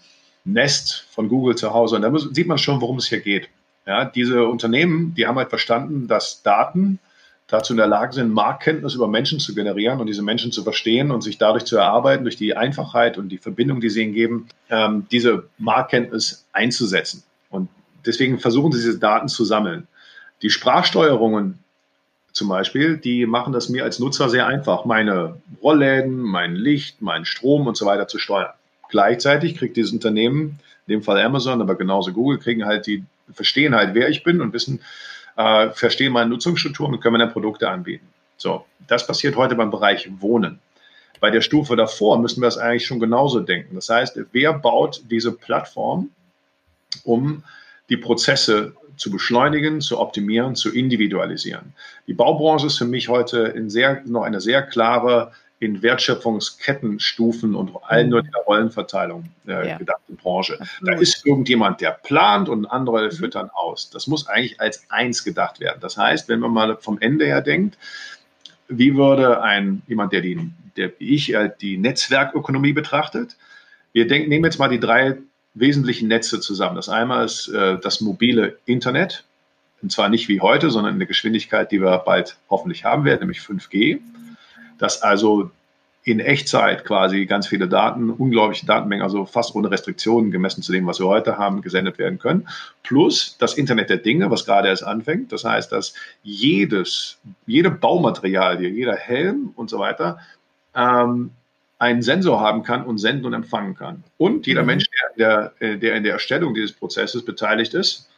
Nest von Google zu Hause. Und da muss, sieht man schon, worum es hier geht. Ja, diese Unternehmen, die haben halt verstanden, dass Daten dazu in der Lage sind, Marktkenntnis über Menschen zu generieren und diese Menschen zu verstehen und sich dadurch zu erarbeiten, durch die Einfachheit und die Verbindung, die sie ihnen geben, ähm, diese Marktkenntnis einzusetzen. Und deswegen versuchen sie, diese Daten zu sammeln. Die Sprachsteuerungen zum Beispiel, die machen das mir als Nutzer sehr einfach, meine Rollläden, mein Licht, meinen Strom und so weiter zu steuern. Gleichzeitig kriegt dieses Unternehmen, in dem Fall Amazon, aber genauso Google, kriegen halt die, verstehen halt, wer ich bin und wissen, äh, verstehen meine Nutzungsstrukturen und können mir dann Produkte anbieten. So, das passiert heute beim Bereich Wohnen. Bei der Stufe davor müssen wir das eigentlich schon genauso denken. Das heißt, wer baut diese Plattform, um die Prozesse zu beschleunigen, zu optimieren, zu individualisieren. Die Baubranche ist für mich heute in sehr, noch eine sehr klare in Wertschöpfungskettenstufen und allen der Rollenverteilung äh, ja. gedachten Branche. Da ist irgendjemand, der plant und andere mhm. füttern aus. Das muss eigentlich als eins gedacht werden. Das heißt, wenn man mal vom Ende her denkt, wie würde ein jemand, der die, der wie ich äh, die Netzwerkökonomie betrachtet, wir denken, nehmen jetzt mal die drei wesentlichen Netze zusammen. Das einmal ist äh, das mobile Internet, und zwar nicht wie heute, sondern in der Geschwindigkeit, die wir bald hoffentlich haben werden, nämlich 5G dass also in Echtzeit quasi ganz viele Daten, unglaubliche Datenmengen, also fast ohne Restriktionen gemessen zu dem, was wir heute haben, gesendet werden können. Plus das Internet der Dinge, was gerade erst anfängt. Das heißt, dass jedes, jede Baumaterialie, jeder Helm und so weiter ähm, einen Sensor haben kann und senden und empfangen kann. Und jeder mhm. Mensch, der in der, der in der Erstellung dieses Prozesses beteiligt ist,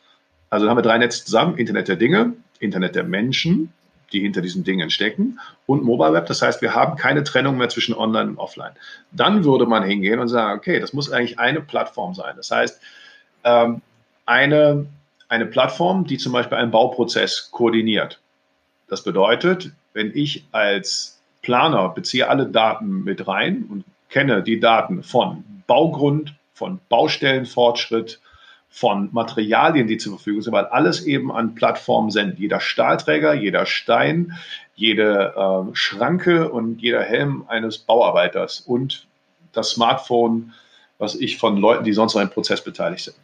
also haben wir drei Netze zusammen, Internet der Dinge, Internet der Menschen die hinter diesen Dingen stecken und Mobile Web. Das heißt, wir haben keine Trennung mehr zwischen Online und Offline. Dann würde man hingehen und sagen, okay, das muss eigentlich eine Plattform sein. Das heißt, ähm, eine, eine Plattform, die zum Beispiel einen Bauprozess koordiniert. Das bedeutet, wenn ich als Planer beziehe alle Daten mit rein und kenne die Daten von Baugrund, von Baustellenfortschritt, von Materialien, die zur Verfügung sind, weil alles eben an Plattformen sendet. Jeder Stahlträger, jeder Stein, jede äh, Schranke und jeder Helm eines Bauarbeiters und das Smartphone, was ich von Leuten, die sonst noch im Prozess beteiligt sind.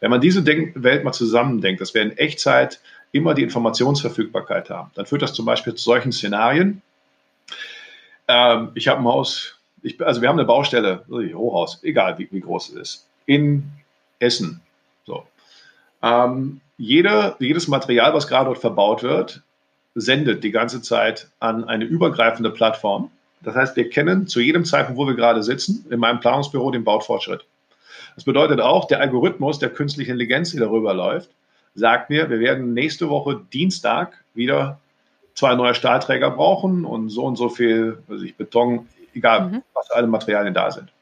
Wenn man diese Denk Welt mal zusammendenkt, dass wir in Echtzeit immer die Informationsverfügbarkeit haben, dann führt das zum Beispiel zu solchen Szenarien. Ähm, ich habe ein Haus, ich, also wir haben eine Baustelle, Hochhaus, egal wie, wie groß es ist, in Essen so. Ähm, jede, jedes Material, was gerade dort verbaut wird, sendet die ganze Zeit an eine übergreifende Plattform. Das heißt, wir kennen zu jedem Zeitpunkt, wo wir gerade sitzen, in meinem Planungsbüro den Bautfortschritt. Das bedeutet auch, der Algorithmus der künstlichen Intelligenz, die darüber läuft, sagt mir, wir werden nächste Woche Dienstag wieder zwei neue Stahlträger brauchen und so und so viel also ich, Beton, egal, mhm. was alle Materialien da sind.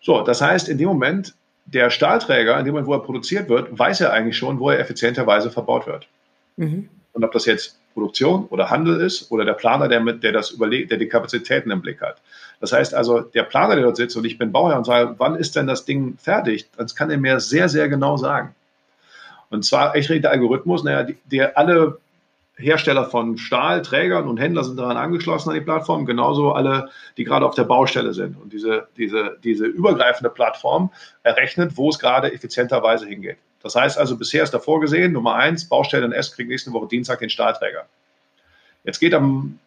So, das heißt, in dem Moment der Stahlträger, in dem Moment, wo er produziert wird, weiß er eigentlich schon, wo er effizienterweise verbaut wird. Mhm. Und ob das jetzt Produktion oder Handel ist oder der Planer, der, mit, der das überlegt, der die Kapazitäten im Blick hat. Das heißt also, der Planer, der dort sitzt und ich bin Bauherr und sage, wann ist denn das Ding fertig? Das kann er mir sehr, sehr genau sagen. Und zwar, ich rede der Algorithmus, naja, der alle Hersteller von Stahlträgern und Händler sind daran angeschlossen an die Plattform, genauso alle, die gerade auf der Baustelle sind. Und diese, diese, diese übergreifende Plattform errechnet, wo es gerade effizienterweise hingeht. Das heißt also, bisher ist da vorgesehen, Nummer eins, Baustelle in S kriegt nächste Woche Dienstag den Stahlträger. Jetzt geht am,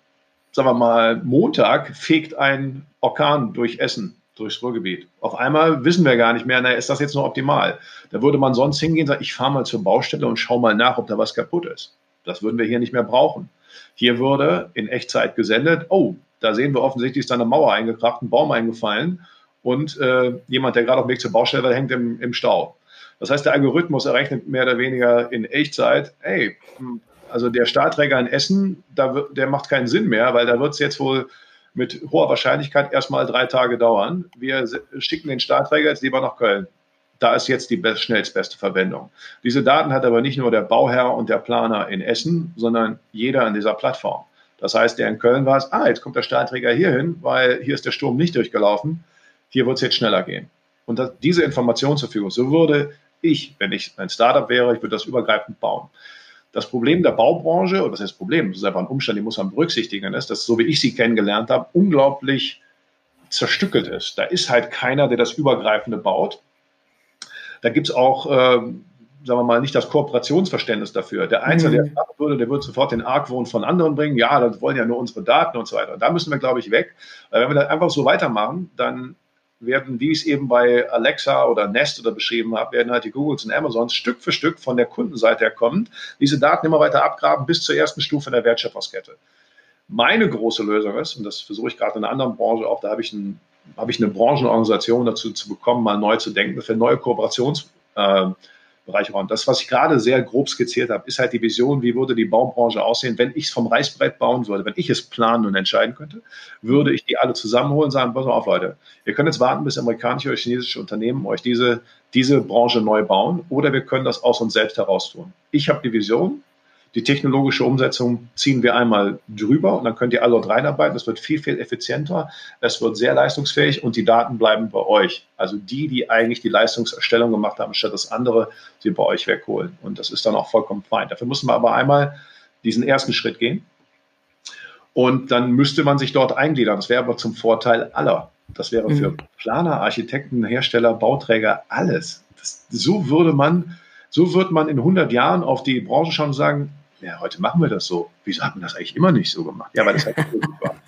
sagen wir mal, Montag, fegt ein Orkan durch Essen durchs Ruhrgebiet. Auf einmal wissen wir gar nicht mehr, na, ist das jetzt noch optimal? Da würde man sonst hingehen und sagen, ich fahre mal zur Baustelle und schaue mal nach, ob da was kaputt ist. Das würden wir hier nicht mehr brauchen. Hier würde in Echtzeit gesendet, oh, da sehen wir offensichtlich, ist da eine Mauer eingekracht, ein Baum eingefallen und äh, jemand, der gerade auf dem Weg zur Baustelle war, hängt im, im Stau. Das heißt, der Algorithmus errechnet mehr oder weniger in Echtzeit, hey, hm, also der Stahlträger in Essen, da der macht keinen Sinn mehr, weil da wird es jetzt wohl mit hoher Wahrscheinlichkeit erstmal drei Tage dauern. Wir schicken den Stahlträger jetzt lieber nach Köln da ist jetzt die best, schnellstbeste Verwendung. Diese Daten hat aber nicht nur der Bauherr und der Planer in Essen, sondern jeder an dieser Plattform. Das heißt, der in Köln weiß, ah, jetzt kommt der Stahlträger hier hin, weil hier ist der Sturm nicht durchgelaufen. Hier wird es jetzt schneller gehen. Und das, diese Information zur Verfügung, so würde ich, wenn ich ein Startup wäre, ich würde das übergreifend bauen. Das Problem der Baubranche, oder was ist das Problem? Das ist einfach ein Umstand, den muss man berücksichtigen, ist, dass so wie ich sie kennengelernt habe, unglaublich zerstückelt ist. Da ist halt keiner, der das Übergreifende baut. Da gibt es auch, ähm, sagen wir mal, nicht das Kooperationsverständnis dafür. Der Einzelne, mhm. der machen würde, der würde sofort den Argwohn von anderen bringen. Ja, das wollen ja nur unsere Daten und so weiter. Und da müssen wir, glaube ich, weg. Weil wenn wir das einfach so weitermachen, dann werden, wie ich es eben bei Alexa oder Nest oder beschrieben habe, werden halt die Googles und Amazons Stück für Stück von der Kundenseite her kommen, diese Daten immer weiter abgraben bis zur ersten Stufe der Wertschöpfungskette. Meine große Lösung ist, und das versuche ich gerade in einer anderen Branche auch, da habe ich ein habe ich eine Branchenorganisation dazu zu bekommen, mal neu zu denken für neue Kooperationsbereiche. Äh, und das, was ich gerade sehr grob skizziert habe, ist halt die Vision, wie würde die Baubranche aussehen, wenn ich es vom Reißbrett bauen würde, wenn ich es planen und entscheiden könnte, würde ich die alle zusammenholen und sagen, pass auf, Leute, ihr könnt jetzt warten, bis amerikanische oder chinesische Unternehmen euch diese, diese Branche neu bauen oder wir können das aus uns selbst heraus tun. Ich habe die Vision, Die technologische Umsetzung ziehen wir einmal drüber und dann könnt ihr alle dort reinarbeiten. Das wird viel, viel effizienter. Es wird sehr leistungsfähig und die Daten bleiben bei euch. Also die, die eigentlich die Leistungserstellung gemacht haben, statt das andere, sie bei euch wegholen. Und das ist dann auch vollkommen fein. Dafür muss man aber einmal diesen ersten Schritt gehen. Und dann müsste man sich dort eingliedern. Das wäre aber zum Vorteil aller. Das wäre für mhm. Planer, Architekten, Hersteller, Bauträger alles. Das, so würde man, so wird man in 100 Jahren auf die Branche schauen und sagen, ja, heute machen wir das so. Wieso hat man das eigentlich immer nicht so gemacht? Ja, weil das halt gut war. <laughs>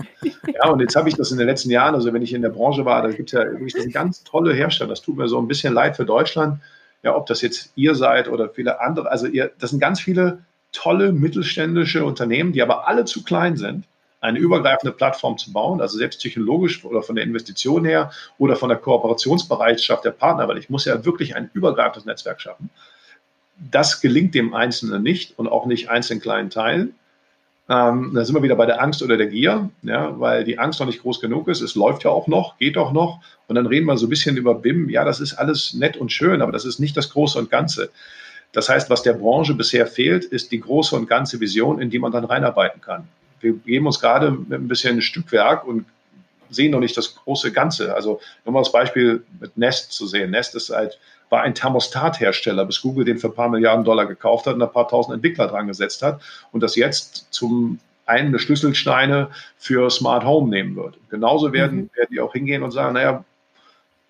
Ja, und jetzt habe ich das in den letzten Jahren, also wenn ich in der Branche war, da gibt es ja wirklich ganz tolle Hersteller. Das tut mir so ein bisschen leid für Deutschland. Ja, ob das jetzt ihr seid oder viele andere. Also ihr, das sind ganz viele tolle mittelständische Unternehmen, die aber alle zu klein sind eine übergreifende Plattform zu bauen, also selbst technologisch oder von der Investition her oder von der Kooperationsbereitschaft der Partner, weil ich muss ja wirklich ein übergreifendes Netzwerk schaffen. Das gelingt dem Einzelnen nicht und auch nicht einzelnen kleinen Teilen. Ähm, da sind wir wieder bei der Angst oder der Gier, ja, weil die Angst noch nicht groß genug ist. Es läuft ja auch noch, geht auch noch. Und dann reden wir so ein bisschen über BIM. Ja, das ist alles nett und schön, aber das ist nicht das Große und Ganze. Das heißt, was der Branche bisher fehlt, ist die große und ganze Vision, in die man dann reinarbeiten kann wir geben uns gerade mit ein bisschen Stückwerk und sehen noch nicht das große Ganze. Also nur mal das Beispiel mit Nest zu sehen. Nest ist halt, war ein Thermostathersteller, bis Google den für ein paar Milliarden Dollar gekauft hat und ein paar tausend Entwickler dran gesetzt hat und das jetzt zum einen der Schlüsselsteine für Smart Home nehmen wird. genauso werden, mhm. werden die auch hingehen und sagen, naja,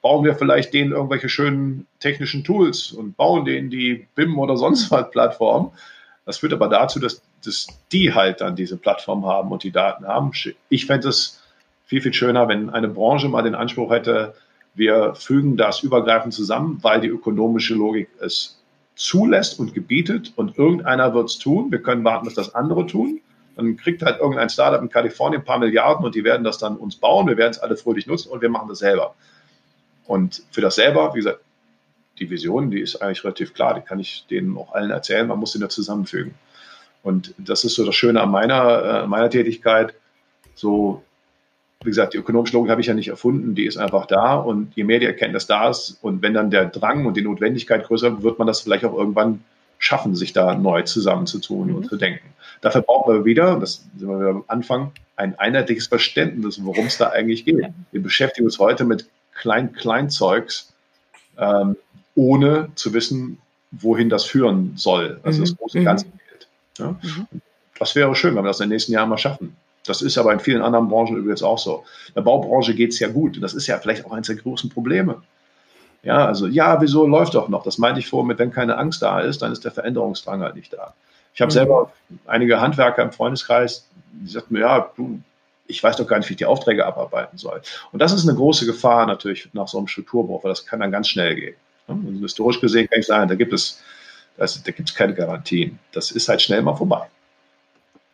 bauen wir vielleicht denen irgendwelche schönen technischen Tools und bauen denen die BIM oder sonst <laughs> was Plattform. Das führt aber dazu, dass dass die halt dann diese Plattform haben und die Daten haben. Ich fände es viel, viel schöner, wenn eine Branche mal den Anspruch hätte, wir fügen das übergreifend zusammen, weil die ökonomische Logik es zulässt und gebietet und irgendeiner wird es tun. Wir können warten, bis das andere tun. Dann kriegt halt irgendein Startup in Kalifornien ein paar Milliarden und die werden das dann uns bauen. Wir werden es alle fröhlich nutzen und wir machen das selber. Und für das selber, wie gesagt, die Vision, die ist eigentlich relativ klar. Die kann ich denen auch allen erzählen. Man muss sie nur zusammenfügen. Und das ist so das Schöne an meiner, äh, meiner Tätigkeit. So, wie gesagt, die ökonomische Logik habe ich ja nicht erfunden, die ist einfach da. Und je mehr die Erkenntnis da ist und wenn dann der Drang und die Notwendigkeit größer wird, wird man das vielleicht auch irgendwann schaffen, sich da neu zusammenzutun mhm. und zu denken. Dafür brauchen wir wieder, das sind wir wieder am Anfang, ein einheitliches Verständnis, worum es da eigentlich geht. Wir beschäftigen uns heute mit Klein-Kleinzeugs, ähm, ohne zu wissen, wohin das führen soll. Also mhm. das große mhm. Ganze ja? Mhm. Das wäre schön, wenn wir das in den nächsten Jahren mal schaffen. Das ist aber in vielen anderen Branchen übrigens auch so. In der Baubranche geht es ja gut. Und das ist ja vielleicht auch eines der großen Probleme. Ja, also, ja, wieso läuft doch noch? Das meinte ich vor mit, wenn keine Angst da ist, dann ist der Veränderungsdrang halt nicht da. Ich habe mhm. selber einige Handwerker im Freundeskreis, die sagten mir, ja, du, ich weiß doch gar nicht, wie ich die Aufträge abarbeiten soll. Und das ist eine große Gefahr natürlich nach so einem Strukturbruch, weil das kann dann ganz schnell gehen. Und historisch gesehen kann ich sagen, da gibt es also, da gibt es keine Garantien. Das ist halt schnell mal vorbei.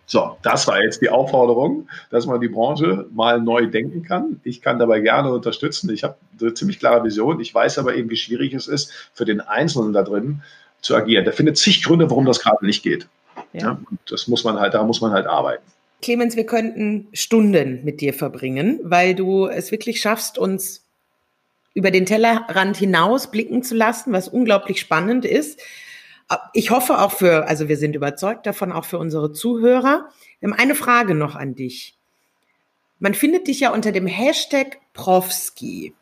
So, das war jetzt die Aufforderung, dass man die Branche mal neu denken kann. Ich kann dabei gerne unterstützen. Ich habe eine ziemlich klare Vision. Ich weiß aber eben, wie schwierig es ist, für den Einzelnen da drin zu agieren. Der findet zig Gründe, warum das gerade nicht geht. Ja. ja. das muss man halt, da muss man halt arbeiten. Clemens, wir könnten Stunden mit dir verbringen, weil du es wirklich schaffst, uns über den Tellerrand hinaus blicken zu lassen, was unglaublich spannend ist. Ich hoffe auch für, also wir sind überzeugt davon, auch für unsere Zuhörer. Wir haben eine Frage noch an dich. Man findet dich ja unter dem Hashtag Profski.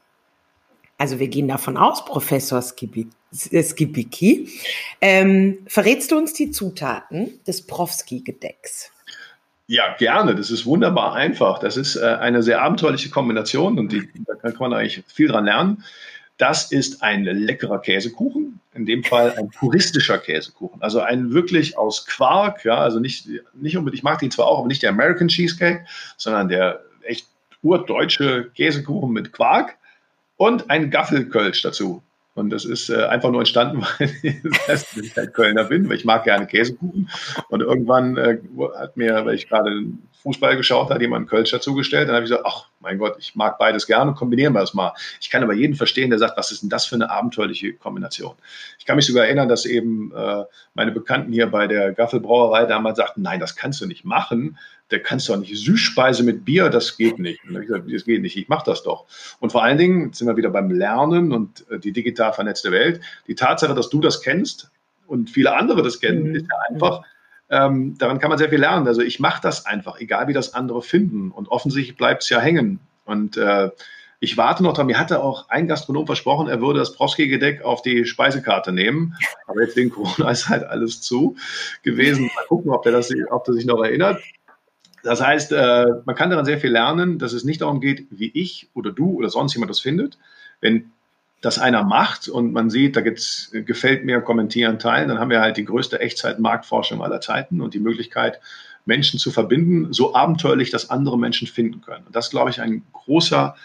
Also wir gehen davon aus, Professor Skibicki. Ähm, verrätst du uns die Zutaten des Profski-Gedecks? Ja, gerne. Das ist wunderbar einfach. Das ist äh, eine sehr abenteuerliche Kombination und die, da kann man eigentlich viel dran lernen. Das ist ein leckerer Käsekuchen, in dem Fall ein puristischer Käsekuchen. Also ein wirklich aus Quark, ja, also nicht, nicht unbedingt, ich mag den zwar auch, aber nicht der American Cheesecake, sondern der echt urdeutsche Käsekuchen mit Quark und ein Gaffelkölsch dazu. Und das ist äh, einfach nur entstanden, <laughs> weil ich halt Kölner bin, weil ich mag gerne Käsekuchen. Und irgendwann äh, hat mir, weil ich gerade Fußball geschaut habe, jemand einen Kölsch dazugestellt. Dann habe ich gesagt, ach mein Gott, ich mag beides gerne, kombinieren wir das mal. Ich kann aber jeden verstehen, der sagt, was ist denn das für eine abenteuerliche Kombination? Ich kann mich sogar erinnern, dass eben äh, meine Bekannten hier bei der Gaffelbrauerei damals sagten, nein, das kannst du nicht machen. Da kannst du auch nicht Süßspeise mit Bier, das geht nicht. Und dann habe ich gesagt, das geht nicht, ich mache das doch. Und vor allen Dingen sind wir wieder beim Lernen und äh, die digital vernetzte Welt. Die Tatsache, dass du das kennst und viele andere das kennen, mhm. ist ja einfach, ähm, daran kann man sehr viel lernen. Also ich mache das einfach, egal wie das andere finden. Und offensichtlich bleibt es ja hängen. Und äh, ich warte noch dran. Mir hatte auch ein Gastronom versprochen, er würde das Proski-Gedeck auf die Speisekarte nehmen. Aber jetzt wegen Corona <laughs> ist halt alles zu gewesen. Mal gucken, ob der, das, ob der sich noch erinnert. Das heißt, äh, man kann daran sehr viel lernen, dass es nicht darum geht, wie ich oder du oder sonst jemand das findet. Wenn das einer macht und man sieht, da gibt's gefällt mir, kommentieren, teilen, dann haben wir halt die größte Echtzeit-Marktforschung aller Zeiten und die Möglichkeit, Menschen zu verbinden, so abenteuerlich, dass andere Menschen finden können. Und das ist, glaube ich, ein großer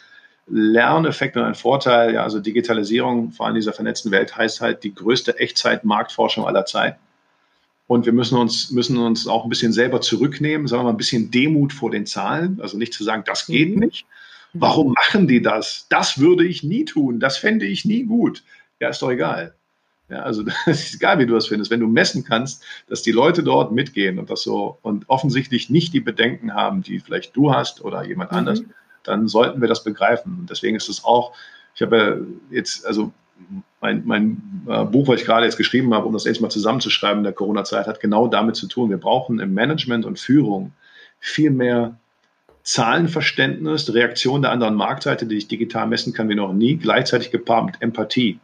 Lerneffekt und ein Vorteil. Ja, also Digitalisierung, vor allem in dieser vernetzten Welt, heißt halt die größte Echtzeit-Marktforschung aller Zeiten. Und wir müssen uns, müssen uns auch ein bisschen selber zurücknehmen, sagen wir mal, ein bisschen Demut vor den Zahlen. Also nicht zu sagen, das geht mhm. nicht, Warum machen die das? Das würde ich nie tun. Das fände ich nie gut. Ja, ist doch egal. Ja, also <laughs> das ist egal, wie du das findest. Wenn du messen kannst, dass die Leute dort mitgehen und das so und offensichtlich nicht die Bedenken haben, die vielleicht du hast oder jemand mhm. anders, dann sollten wir das begreifen. Und deswegen ist es auch, ich habe jetzt, also mein, mein äh, Buch, was ich gerade jetzt geschrieben habe, um das erstmal zusammenzuschreiben in der Corona-Zeit, hat genau damit zu tun. Wir brauchen im Management und Führung viel mehr Zahlenverständnis, Reaktion der anderen Marktseite, die ich digital messen kann wie noch nie, gleichzeitig gepaart mit Empathie.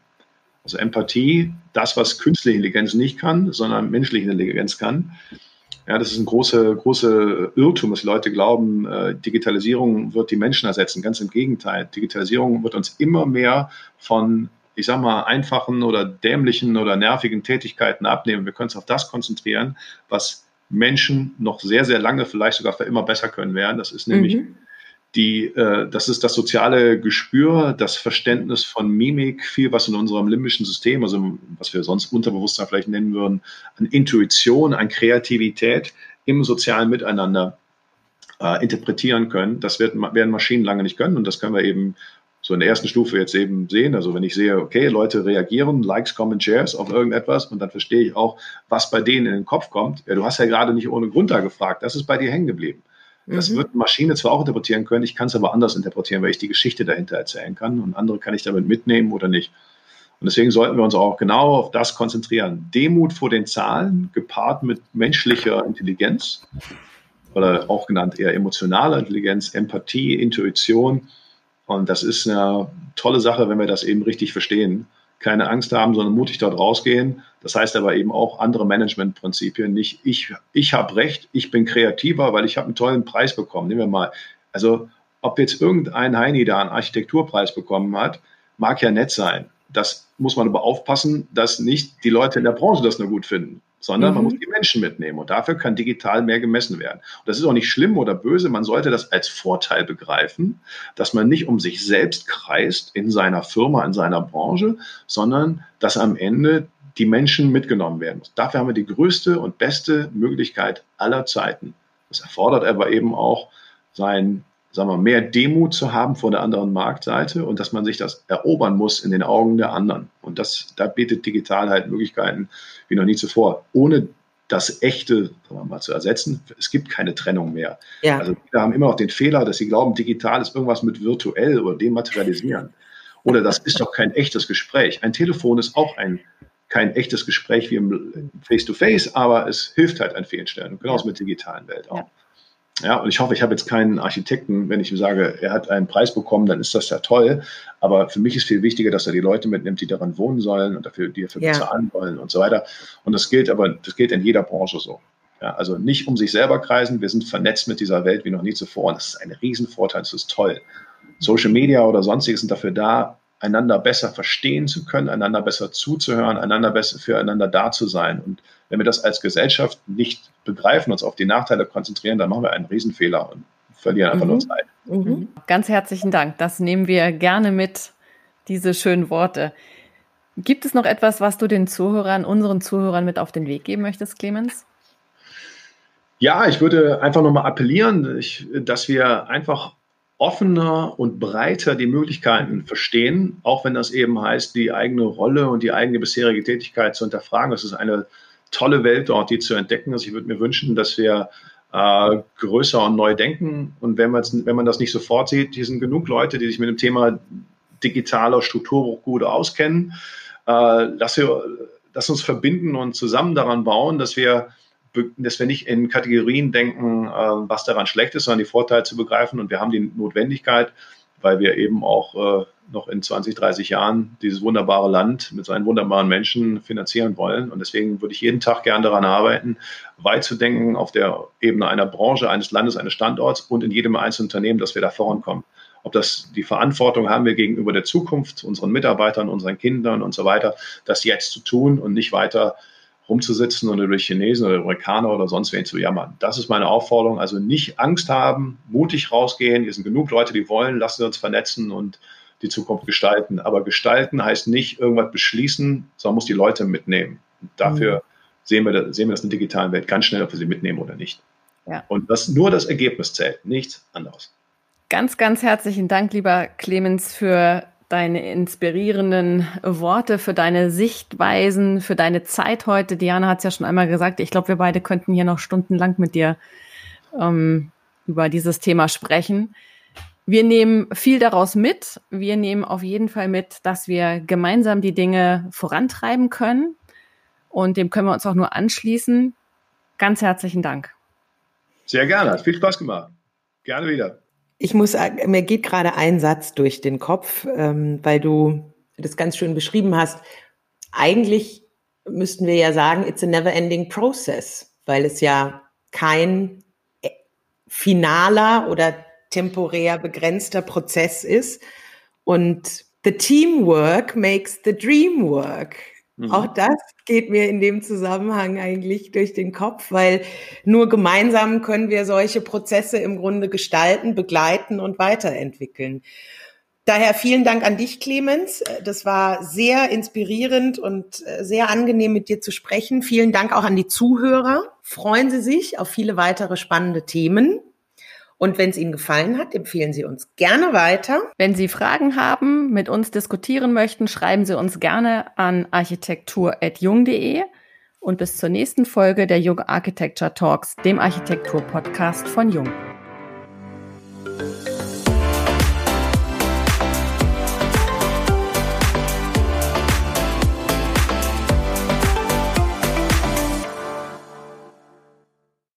Also Empathie, das, was künstliche Intelligenz nicht kann, sondern menschliche Intelligenz kann. Ja, das ist ein großer große Irrtum, dass Leute glauben, äh, Digitalisierung wird die Menschen ersetzen. Ganz im Gegenteil. Digitalisierung wird uns immer mehr von, ich sag mal, einfachen oder dämlichen oder nervigen Tätigkeiten abnehmen. Wir können uns auf das konzentrieren, was Menschen noch sehr, sehr lange, vielleicht sogar für immer besser können werden. Das ist nämlich mhm. die, äh, das ist das soziale Gespür, das Verständnis von Mimik, viel was in unserem limbischen System, also was wir sonst Unterbewusstsein vielleicht nennen würden, an Intuition, an Kreativität im sozialen Miteinander äh, interpretieren können. Das wird, werden Maschinen lange nicht können und das können wir eben so in der ersten Stufe jetzt eben sehen. Also wenn ich sehe, okay, Leute reagieren, Likes, Comments, Shares auf irgendetwas und dann verstehe ich auch, was bei denen in den Kopf kommt. Ja, du hast ja gerade nicht ohne Grund da gefragt. Das ist bei dir hängen geblieben. Das mhm. wird eine Maschine zwar auch interpretieren können, ich kann es aber anders interpretieren, weil ich die Geschichte dahinter erzählen kann und andere kann ich damit mitnehmen oder nicht. Und deswegen sollten wir uns auch genau auf das konzentrieren. Demut vor den Zahlen, gepaart mit menschlicher Intelligenz oder auch genannt eher emotionaler Intelligenz, Empathie, Intuition und das ist eine tolle Sache, wenn wir das eben richtig verstehen. Keine Angst haben, sondern mutig dort rausgehen. Das heißt aber eben auch andere Managementprinzipien. Nicht ich, ich habe recht, ich bin kreativer, weil ich habe einen tollen Preis bekommen. Nehmen wir mal. Also ob jetzt irgendein Heini da einen Architekturpreis bekommen hat, mag ja nett sein. Das muss man aber aufpassen, dass nicht die Leute in der Branche das nur gut finden sondern mhm. man muss die Menschen mitnehmen. Und dafür kann digital mehr gemessen werden. Und das ist auch nicht schlimm oder böse. Man sollte das als Vorteil begreifen, dass man nicht um sich selbst kreist in seiner Firma, in seiner Branche, sondern dass am Ende die Menschen mitgenommen werden. Dafür haben wir die größte und beste Möglichkeit aller Zeiten. Das erfordert aber eben auch sein sagen wir, mehr Demut zu haben vor der anderen Marktseite und dass man sich das erobern muss in den Augen der anderen. Und das, da bietet digital halt Möglichkeiten wie noch nie zuvor. Ohne das Echte sagen wir mal, zu ersetzen. Es gibt keine Trennung mehr. Ja. Also wir haben immer noch den Fehler, dass sie glauben, digital ist irgendwas mit virtuell oder dematerialisieren. Oder das ist doch kein echtes Gespräch. Ein Telefon ist auch ein kein echtes Gespräch wie im Face-to-Face, -face, aber es hilft halt an vielen Stellen. Genauso ja. mit digitalen Welt auch. Ja. Ja, und ich hoffe, ich habe jetzt keinen Architekten, wenn ich ihm sage, er hat einen Preis bekommen, dann ist das ja toll. Aber für mich ist viel wichtiger, dass er die Leute mitnimmt, die daran wohnen sollen und dafür, die dafür ja. bezahlen wollen und so weiter. Und das gilt aber, das gilt in jeder Branche so. Ja, also nicht um sich selber kreisen. Wir sind vernetzt mit dieser Welt wie noch nie zuvor. Und das ist ein Riesenvorteil. Das ist toll. Social Media oder sonstiges sind dafür da, einander besser verstehen zu können, einander besser zuzuhören, einander besser füreinander da zu sein. Und wenn wir das als Gesellschaft nicht begreifen, uns auf die Nachteile konzentrieren, dann machen wir einen Riesenfehler und verlieren einfach mhm. nur Zeit. Mhm. Ganz herzlichen Dank. Das nehmen wir gerne mit, diese schönen Worte. Gibt es noch etwas, was du den Zuhörern, unseren Zuhörern mit auf den Weg geben möchtest, Clemens? Ja, ich würde einfach nochmal appellieren, ich, dass wir einfach offener und breiter die Möglichkeiten verstehen, auch wenn das eben heißt, die eigene Rolle und die eigene bisherige Tätigkeit zu hinterfragen. Das ist eine tolle Welt dort, die zu entdecken ist. Ich würde mir wünschen, dass wir äh, größer und neu denken. Und wenn, wenn man das nicht sofort sieht, hier sind genug Leute, die sich mit dem Thema digitaler Strukturbruch gut auskennen. Äh, dass wir dass uns verbinden und zusammen daran bauen, dass wir dass wir nicht in Kategorien denken, äh, was daran schlecht ist, sondern die Vorteile zu begreifen. Und wir haben die Notwendigkeit, weil wir eben auch äh, noch in 20, 30 Jahren dieses wunderbare Land mit seinen wunderbaren Menschen finanzieren wollen. Und deswegen würde ich jeden Tag gern daran arbeiten, weit zu denken auf der Ebene einer Branche, eines Landes, eines Standorts und in jedem einzelnen Unternehmen, dass wir da vorankommen. Ob das die Verantwortung haben wir gegenüber der Zukunft, unseren Mitarbeitern, unseren Kindern und so weiter, das jetzt zu tun und nicht weiter rumzusitzen oder durch Chinesen oder Amerikaner oder sonst wen zu jammern. Das ist meine Aufforderung. Also nicht Angst haben, mutig rausgehen. Hier sind genug Leute, die wollen. Lassen wir uns vernetzen und die Zukunft gestalten. Aber gestalten heißt nicht irgendwas beschließen, sondern muss die Leute mitnehmen. Und dafür mhm. sehen, wir, sehen wir das in der digitalen Welt ganz schnell, ob wir sie mitnehmen oder nicht. Ja. Und das, nur das Ergebnis zählt, nichts anderes. Ganz, ganz herzlichen Dank, lieber Clemens, für deine inspirierenden Worte, für deine Sichtweisen, für deine Zeit heute. Diana hat es ja schon einmal gesagt. Ich glaube, wir beide könnten hier noch stundenlang mit dir ähm, über dieses Thema sprechen. Wir nehmen viel daraus mit. Wir nehmen auf jeden Fall mit, dass wir gemeinsam die Dinge vorantreiben können. Und dem können wir uns auch nur anschließen. Ganz herzlichen Dank. Sehr gerne. Hat viel Spaß gemacht. Gerne wieder. Ich muss, mir geht gerade ein Satz durch den Kopf, ähm, weil du das ganz schön beschrieben hast. Eigentlich müssten wir ja sagen, it's a never ending process, weil es ja kein äh, finaler oder temporär begrenzter Prozess ist. Und the teamwork makes the dream work. Mhm. Auch das geht mir in dem Zusammenhang eigentlich durch den Kopf, weil nur gemeinsam können wir solche Prozesse im Grunde gestalten, begleiten und weiterentwickeln. Daher vielen Dank an dich, Clemens. Das war sehr inspirierend und äh, sehr angenehm, mit dir zu sprechen. Vielen Dank auch an die Zuhörer. Freuen Sie sich auf viele weitere spannende Themen. Und wenn es Ihnen gefallen hat, empfehlen Sie uns gerne weiter. Wenn Sie Fragen haben, mit uns diskutieren möchten, schreiben Sie uns gerne an architektur.jung.de und bis zur nächsten Folge der Jung Architecture Talks, dem Architektur-Podcast von Jung.